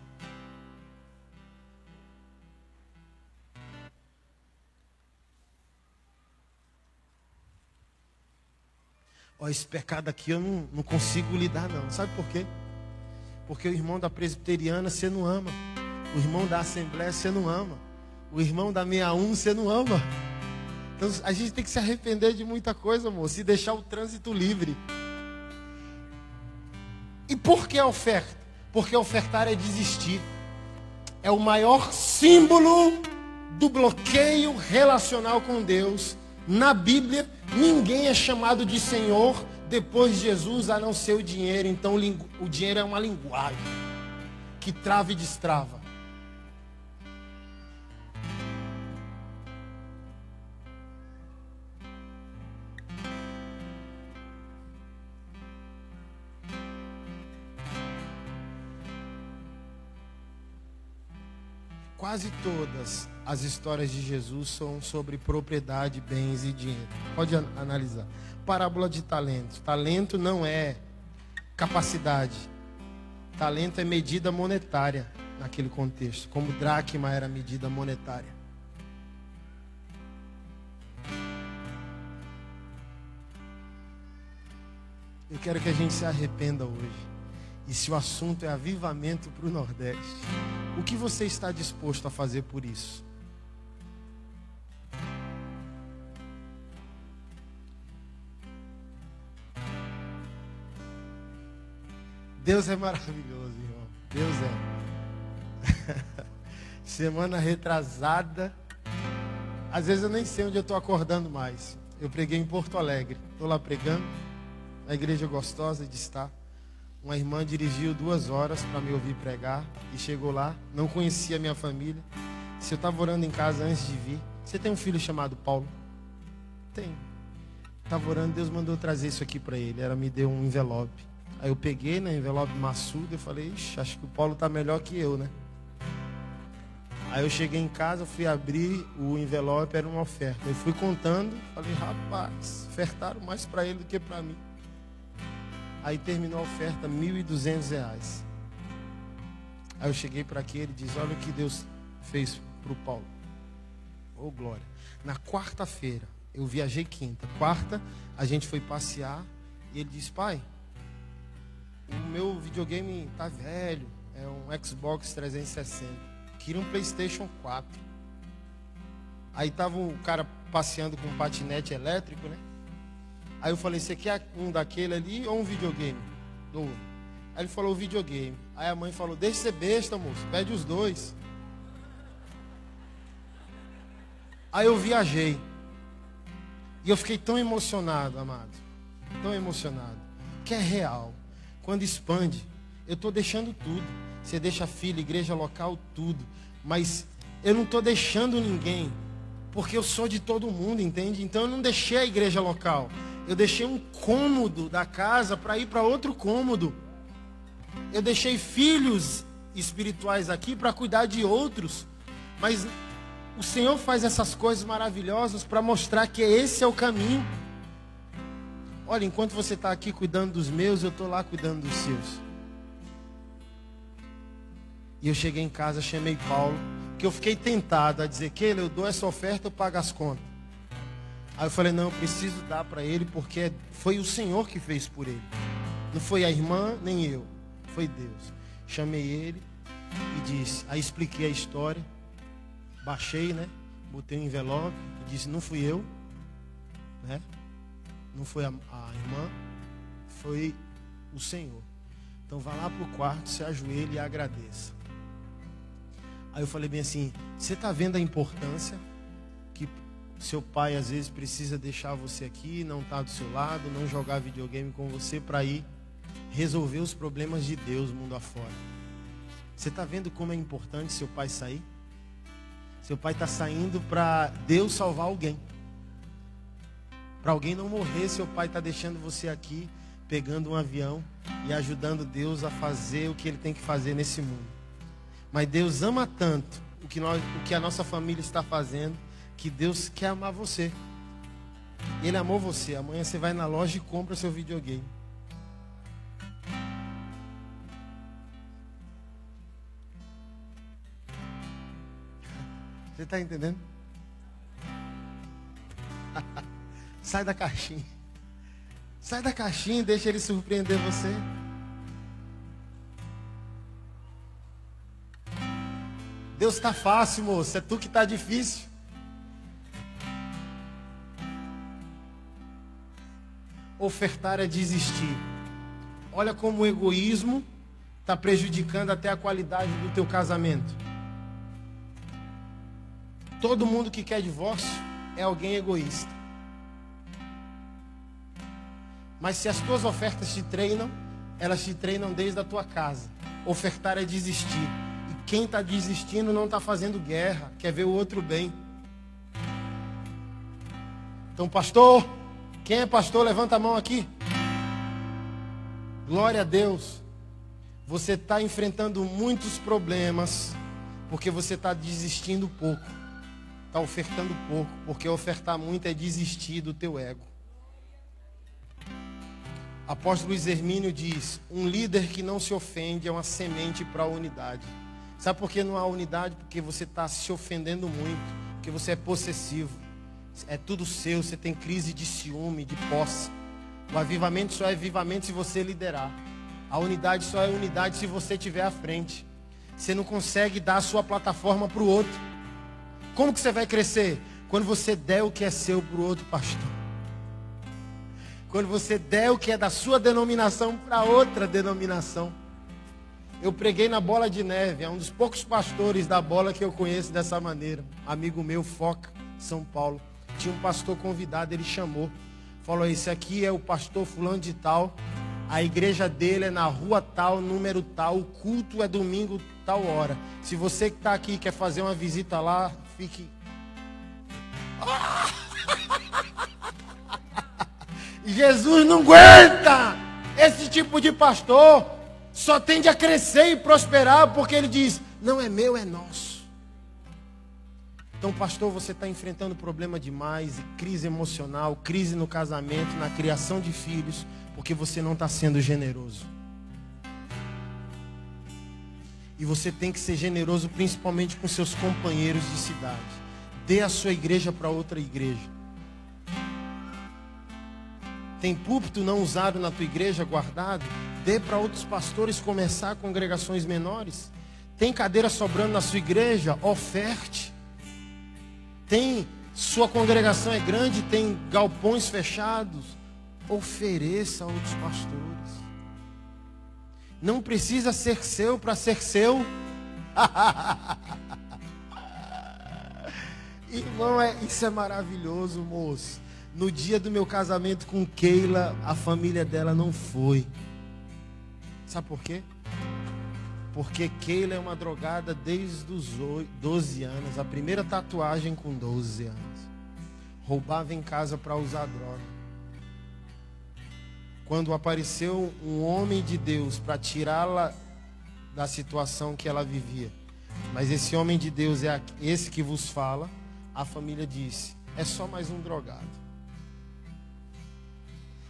Ó, esse pecado aqui eu não, não consigo lidar, não. Sabe por quê? Porque o irmão da presbiteriana você não ama. O irmão da Assembleia você não ama. O irmão da 61 você não ama. Então a gente tem que se arrepender de muita coisa, moço, e deixar o trânsito livre. E por que a oferta? Porque ofertar é desistir. É o maior símbolo do bloqueio relacional com Deus. Na Bíblia, ninguém é chamado de Senhor depois de Jesus a não ser o dinheiro. Então o dinheiro é uma linguagem que trava e destrava. Quase todas as histórias de Jesus são sobre propriedade, bens e dinheiro. Pode analisar. Parábola de talento. Talento não é capacidade. Talento é medida monetária naquele contexto, como dracma era medida monetária. Eu quero que a gente se arrependa hoje. E se o assunto é avivamento para o Nordeste, o que você está disposto a fazer por isso? Deus é maravilhoso, irmão. Deus é. Semana retrasada. Às vezes eu nem sei onde eu estou acordando mais. Eu preguei em Porto Alegre. Estou lá pregando. Na igreja gostosa de estar. Uma irmã dirigiu duas horas para me ouvir pregar. E chegou lá. Não conhecia a minha família. Se eu estava orando em casa antes de vir. Você tem um filho chamado Paulo? Tem. Estava orando, Deus mandou trazer isso aqui para ele. Ela me deu um envelope. Aí eu peguei né, envelope maçudo e falei, Ixi, acho que o Paulo tá melhor que eu, né? Aí eu cheguei em casa, fui abrir o envelope, era uma oferta. Eu fui contando, falei, rapaz, ofertaram mais para ele do que para mim. Aí terminou a oferta, R$ 1.200. Aí eu cheguei para aqui, ele diz, olha o que Deus fez para o Paulo. Ô oh, glória. Na quarta-feira, eu viajei quinta. Quarta, a gente foi passear e ele disse, pai, o meu videogame tá velho, é um Xbox 360. Queria um PlayStation 4. Aí tava o cara passeando com um patinete elétrico, né? Aí eu falei, você quer um daquele ali ou um videogame? Aí ele falou, videogame. Aí a mãe falou, deixa de ser besta, moço, pede os dois. Aí eu viajei. E eu fiquei tão emocionado, amado. Tão emocionado. Que é real quando expande, eu estou deixando tudo. Você deixa filho, igreja local, tudo. Mas eu não estou deixando ninguém, porque eu sou de todo mundo, entende? Então eu não deixei a igreja local. Eu deixei um cômodo da casa para ir para outro cômodo. Eu deixei filhos espirituais aqui para cuidar de outros. Mas o Senhor faz essas coisas maravilhosas para mostrar que esse é o caminho. Olha, enquanto você está aqui cuidando dos meus, eu estou lá cuidando dos seus. E eu cheguei em casa, chamei Paulo, que eu fiquei tentado a dizer, que eu dou essa oferta, eu pago as contas. Aí eu falei, não, eu preciso dar para ele, porque foi o Senhor que fez por ele. Não foi a irmã, nem eu. Foi Deus. Chamei ele e disse, aí expliquei a história. Baixei, né? Botei um envelope e disse, não fui eu, né? Não foi a, a irmã, foi o Senhor. Então vá lá para o quarto, se ajoelhe e agradeça. Aí eu falei bem assim: você está vendo a importância seu pai às vezes precisa deixar você aqui, não estar tá do seu lado, não jogar videogame com você para ir resolver os problemas de Deus mundo afora. Você está vendo como é importante seu pai sair? Seu pai está saindo para Deus salvar alguém. Para alguém não morrer, seu pai está deixando você aqui, pegando um avião e ajudando Deus a fazer o que ele tem que fazer nesse mundo. Mas Deus ama tanto o que, nós, o que a nossa família está fazendo, que Deus quer amar você. Ele amou você. Amanhã você vai na loja e compra seu videogame. Você está entendendo? Sai da caixinha. Sai da caixinha e deixa ele surpreender você. Deus está fácil, moço. É tu que está difícil. Ofertar é desistir. Olha como o egoísmo está prejudicando até a qualidade do teu casamento. Todo mundo que quer divórcio é alguém egoísta. Mas se as tuas ofertas te treinam, elas te treinam desde a tua casa. Ofertar é desistir. E quem está desistindo não está fazendo guerra, quer ver o outro bem. Então, pastor, quem é pastor, levanta a mão aqui. Glória a Deus. Você está enfrentando muitos problemas porque você está desistindo pouco. Está ofertando pouco, porque ofertar muito é desistir do teu ego. Apóstolo Luiz Hermínio diz: um líder que não se ofende é uma semente para a unidade. Sabe por que não há unidade? Porque você está se ofendendo muito, porque você é possessivo. É tudo seu, você tem crise de ciúme, de posse. O avivamento só é avivamento se você liderar. A unidade só é unidade se você estiver à frente. Você não consegue dar a sua plataforma para o outro. Como que você vai crescer? Quando você der o que é seu para o outro pastor. Quando você der o que é da sua denominação para outra denominação. Eu preguei na Bola de Neve, é um dos poucos pastores da bola que eu conheço dessa maneira. Amigo meu, Foca, São Paulo. Tinha um pastor convidado, ele chamou. Falou: Esse aqui é o pastor Fulano de Tal. A igreja dele é na rua tal, número tal. O culto é domingo, tal hora. Se você que está aqui quer fazer uma visita lá, fique. Jesus não aguenta esse tipo de pastor só tende a crescer e prosperar porque ele diz: não é meu, é nosso. Então, pastor, você está enfrentando problema demais, crise emocional, crise no casamento, na criação de filhos, porque você não está sendo generoso. E você tem que ser generoso principalmente com seus companheiros de cidade. Dê a sua igreja para outra igreja. Tem púlpito não usado na tua igreja guardado? Dê para outros pastores começar congregações menores. Tem cadeira sobrando na sua igreja? Oferte. Tem sua congregação é grande, tem galpões fechados? Ofereça a outros pastores. Não precisa ser seu para ser seu. Irmão, é, isso é maravilhoso, moço. No dia do meu casamento com Keila, a família dela não foi. Sabe por quê? Porque Keila é uma drogada desde os 12 anos. A primeira tatuagem com 12 anos. Roubava em casa para usar droga. Quando apareceu um homem de Deus para tirá-la da situação que ela vivia. Mas esse homem de Deus é esse que vos fala. A família disse: é só mais um drogado.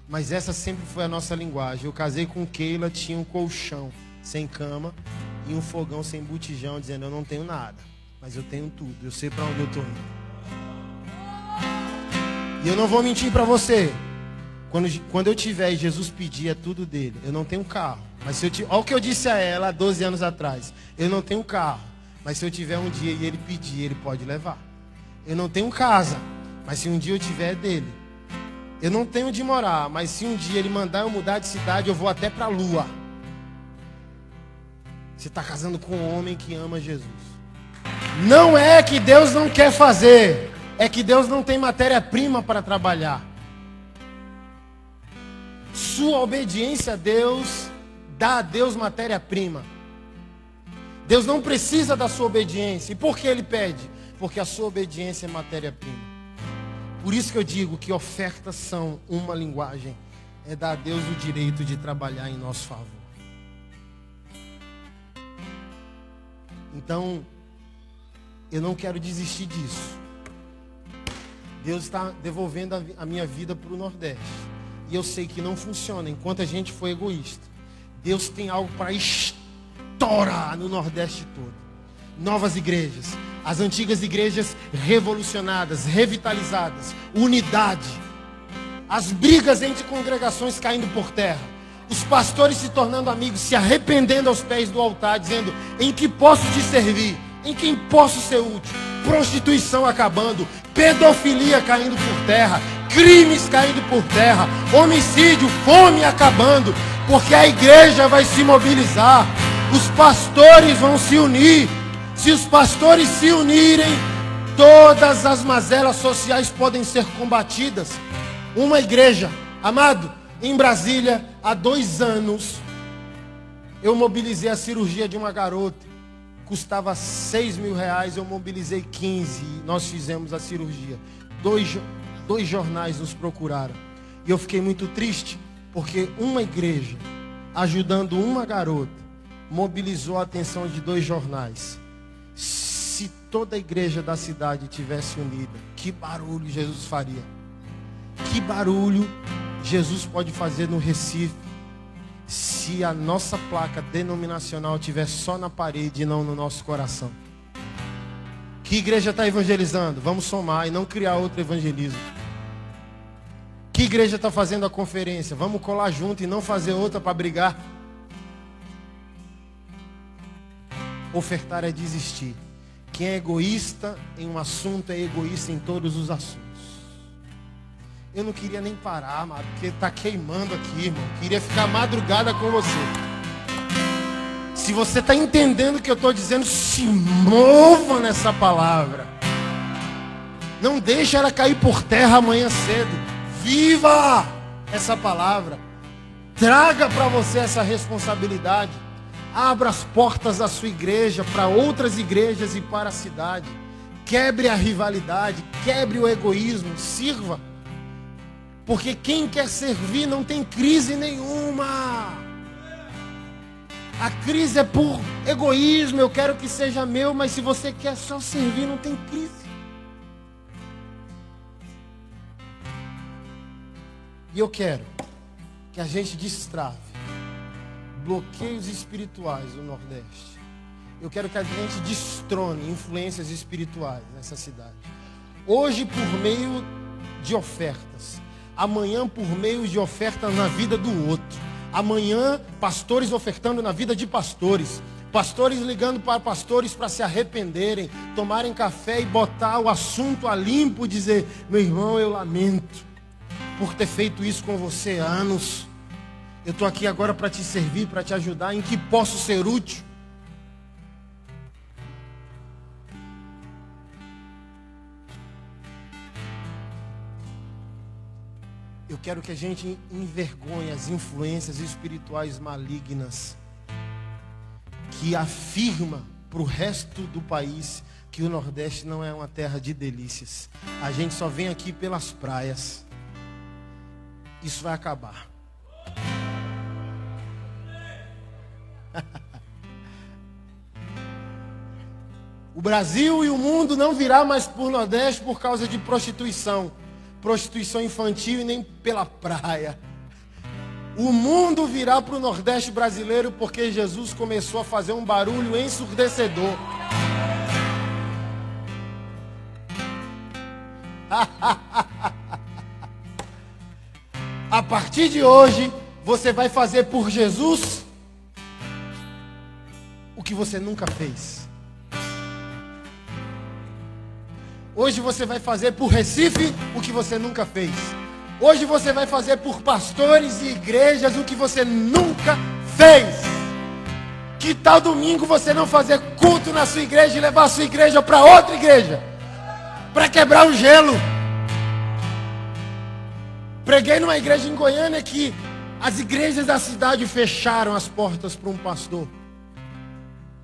Mas essa sempre foi a nossa linguagem. Eu casei com Keila, tinha um colchão sem cama e um fogão sem botijão, dizendo: Eu não tenho nada, mas eu tenho tudo. Eu sei para onde eu estou indo. E eu não vou mentir para você. Quando, quando eu tiver e Jesus pedir, é tudo dele. Eu não tenho carro. Mas se eu tiver, olha o que eu disse a ela há 12 anos atrás. Eu não tenho carro. Mas se eu tiver um dia e ele pedir, ele pode levar. Eu não tenho casa. Mas se um dia eu tiver, é dele. Eu não tenho onde morar, mas se um dia ele mandar eu mudar de cidade, eu vou até para a lua. Você está casando com um homem que ama Jesus. Não é que Deus não quer fazer, é que Deus não tem matéria-prima para trabalhar. Sua obediência a Deus dá a Deus matéria-prima. Deus não precisa da sua obediência. E por que ele pede? Porque a sua obediência é matéria-prima. Por isso que eu digo que ofertas são uma linguagem. É dar a Deus o direito de trabalhar em nosso favor. Então, eu não quero desistir disso. Deus está devolvendo a minha vida para o Nordeste. E eu sei que não funciona enquanto a gente for egoísta. Deus tem algo para estourar no Nordeste todo. Novas igrejas, as antigas igrejas revolucionadas, revitalizadas, unidade. As brigas entre congregações caindo por terra. Os pastores se tornando amigos, se arrependendo aos pés do altar, dizendo: Em que posso te servir? Em quem posso ser útil? Prostituição acabando, pedofilia caindo por terra, crimes caindo por terra, homicídio, fome acabando, porque a igreja vai se mobilizar, os pastores vão se unir, se os pastores se unirem, todas as mazelas sociais podem ser combatidas. Uma igreja, amado, em Brasília, há dois anos, eu mobilizei a cirurgia de uma garota. Custava seis mil reais, eu mobilizei 15 e nós fizemos a cirurgia. Dois, dois jornais nos procuraram. E eu fiquei muito triste, porque uma igreja, ajudando uma garota, mobilizou a atenção de dois jornais se toda a igreja da cidade tivesse unida, que barulho Jesus faria? Que barulho Jesus pode fazer no Recife, se a nossa placa denominacional tiver só na parede e não no nosso coração. Que igreja está evangelizando? Vamos somar e não criar outro evangelismo. Que igreja está fazendo a conferência? Vamos colar junto e não fazer outra para brigar. Ofertar é desistir. Quem é egoísta em um assunto é egoísta em todos os assuntos. Eu não queria nem parar, amado, porque está queimando aqui, irmão. Queria ficar madrugada com você. Se você está entendendo o que eu estou dizendo, se mova nessa palavra. Não deixe ela cair por terra amanhã cedo. Viva essa palavra. Traga para você essa responsabilidade. Abra as portas da sua igreja para outras igrejas e para a cidade. Quebre a rivalidade, quebre o egoísmo, sirva. Porque quem quer servir não tem crise nenhuma. A crise é por egoísmo, eu quero que seja meu, mas se você quer só servir, não tem crise. E eu quero que a gente destrave bloqueios espirituais no Nordeste. Eu quero que a gente destrone influências espirituais nessa cidade. Hoje, por meio de ofertas. Amanhã, por meio de ofertas na vida do outro. Amanhã, pastores ofertando na vida de pastores. Pastores ligando para pastores para se arrependerem, tomarem café e botar o assunto a limpo, dizer: meu irmão, eu lamento por ter feito isso com você há anos. Eu estou aqui agora para te servir, para te ajudar. Em que posso ser útil? Eu quero que a gente envergonhe as influências espirituais malignas que afirma para o resto do país que o Nordeste não é uma terra de delícias. A gente só vem aqui pelas praias. Isso vai acabar. O Brasil e o mundo não virá mais por Nordeste por causa de prostituição. Prostituição infantil e nem pela praia. O mundo virá para o Nordeste brasileiro porque Jesus começou a fazer um barulho ensurdecedor. a partir de hoje, você vai fazer por Jesus o que você nunca fez. Hoje você vai fazer por Recife o que você nunca fez. Hoje você vai fazer por pastores e igrejas o que você nunca fez. Que tal domingo você não fazer culto na sua igreja e levar a sua igreja para outra igreja? Para quebrar o gelo. Preguei numa igreja em Goiânia que as igrejas da cidade fecharam as portas para um pastor.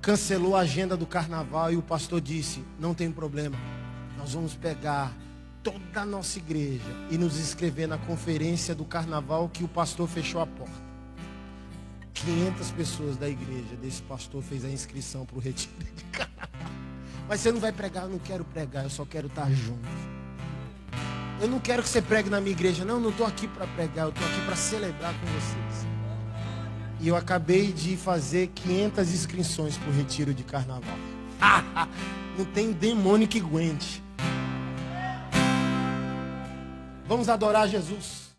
Cancelou a agenda do carnaval e o pastor disse: Não tem problema nós vamos pegar toda a nossa igreja e nos inscrever na conferência do carnaval que o pastor fechou a porta. 500 pessoas da igreja desse pastor fez a inscrição para o retiro de carnaval. Mas você não vai pregar, eu não quero pregar, eu só quero estar junto. Eu não quero que você pregue na minha igreja, não, não estou aqui para pregar, eu estou aqui para celebrar com vocês. E eu acabei de fazer 500 inscrições para o retiro de carnaval. não tem demônio que aguente. Vamos adorar Jesus.